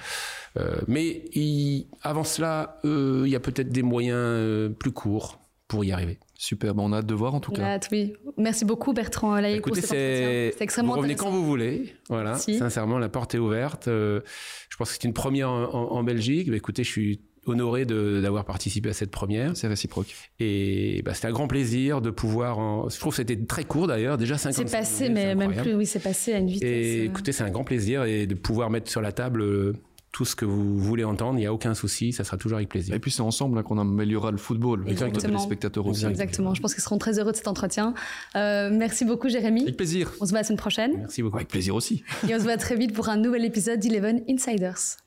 euh, mais il- avant cela, euh, il y a peut-être des moyens euh, plus courts pour y arriver. super, ben on a hâte de voir en tout On a cas. hâte, oui. Merci beaucoup, Bertrand pour Écoutez, c'est extrêmement vous revenez intéressant. quand vous voulez. Voilà, Si. sincèrement, la porte est ouverte. Euh, je pense que c'est une première en, en- en Belgique. Mais écoutez, je suis honoré d'avoir participé à cette première. C'est réciproque. Et bah, c'était un grand plaisir de pouvoir. En... Je trouve que c'était très court d'ailleurs, déjà 50 C'est passé, mais même plus. Oui, c'est passé à une vitesse. Et euh, écoutez, c'est un grand plaisir et de pouvoir mettre sur la table euh, tout ce que vous voulez entendre. Il n'y a aucun souci, ça sera toujours avec plaisir. Et puis c'est ensemble hein, qu'on améliorera le football. Exactement. les téléspectateurs aussi. Exactement. Je pense qu'ils seront très heureux de cet entretien. Euh, merci beaucoup, Jérémy. Avec plaisir. On se voit la semaine prochaine. Merci beaucoup. Avec plaisir aussi. Et on se voit très vite pour un nouvel épisode d'Eleven Insiders.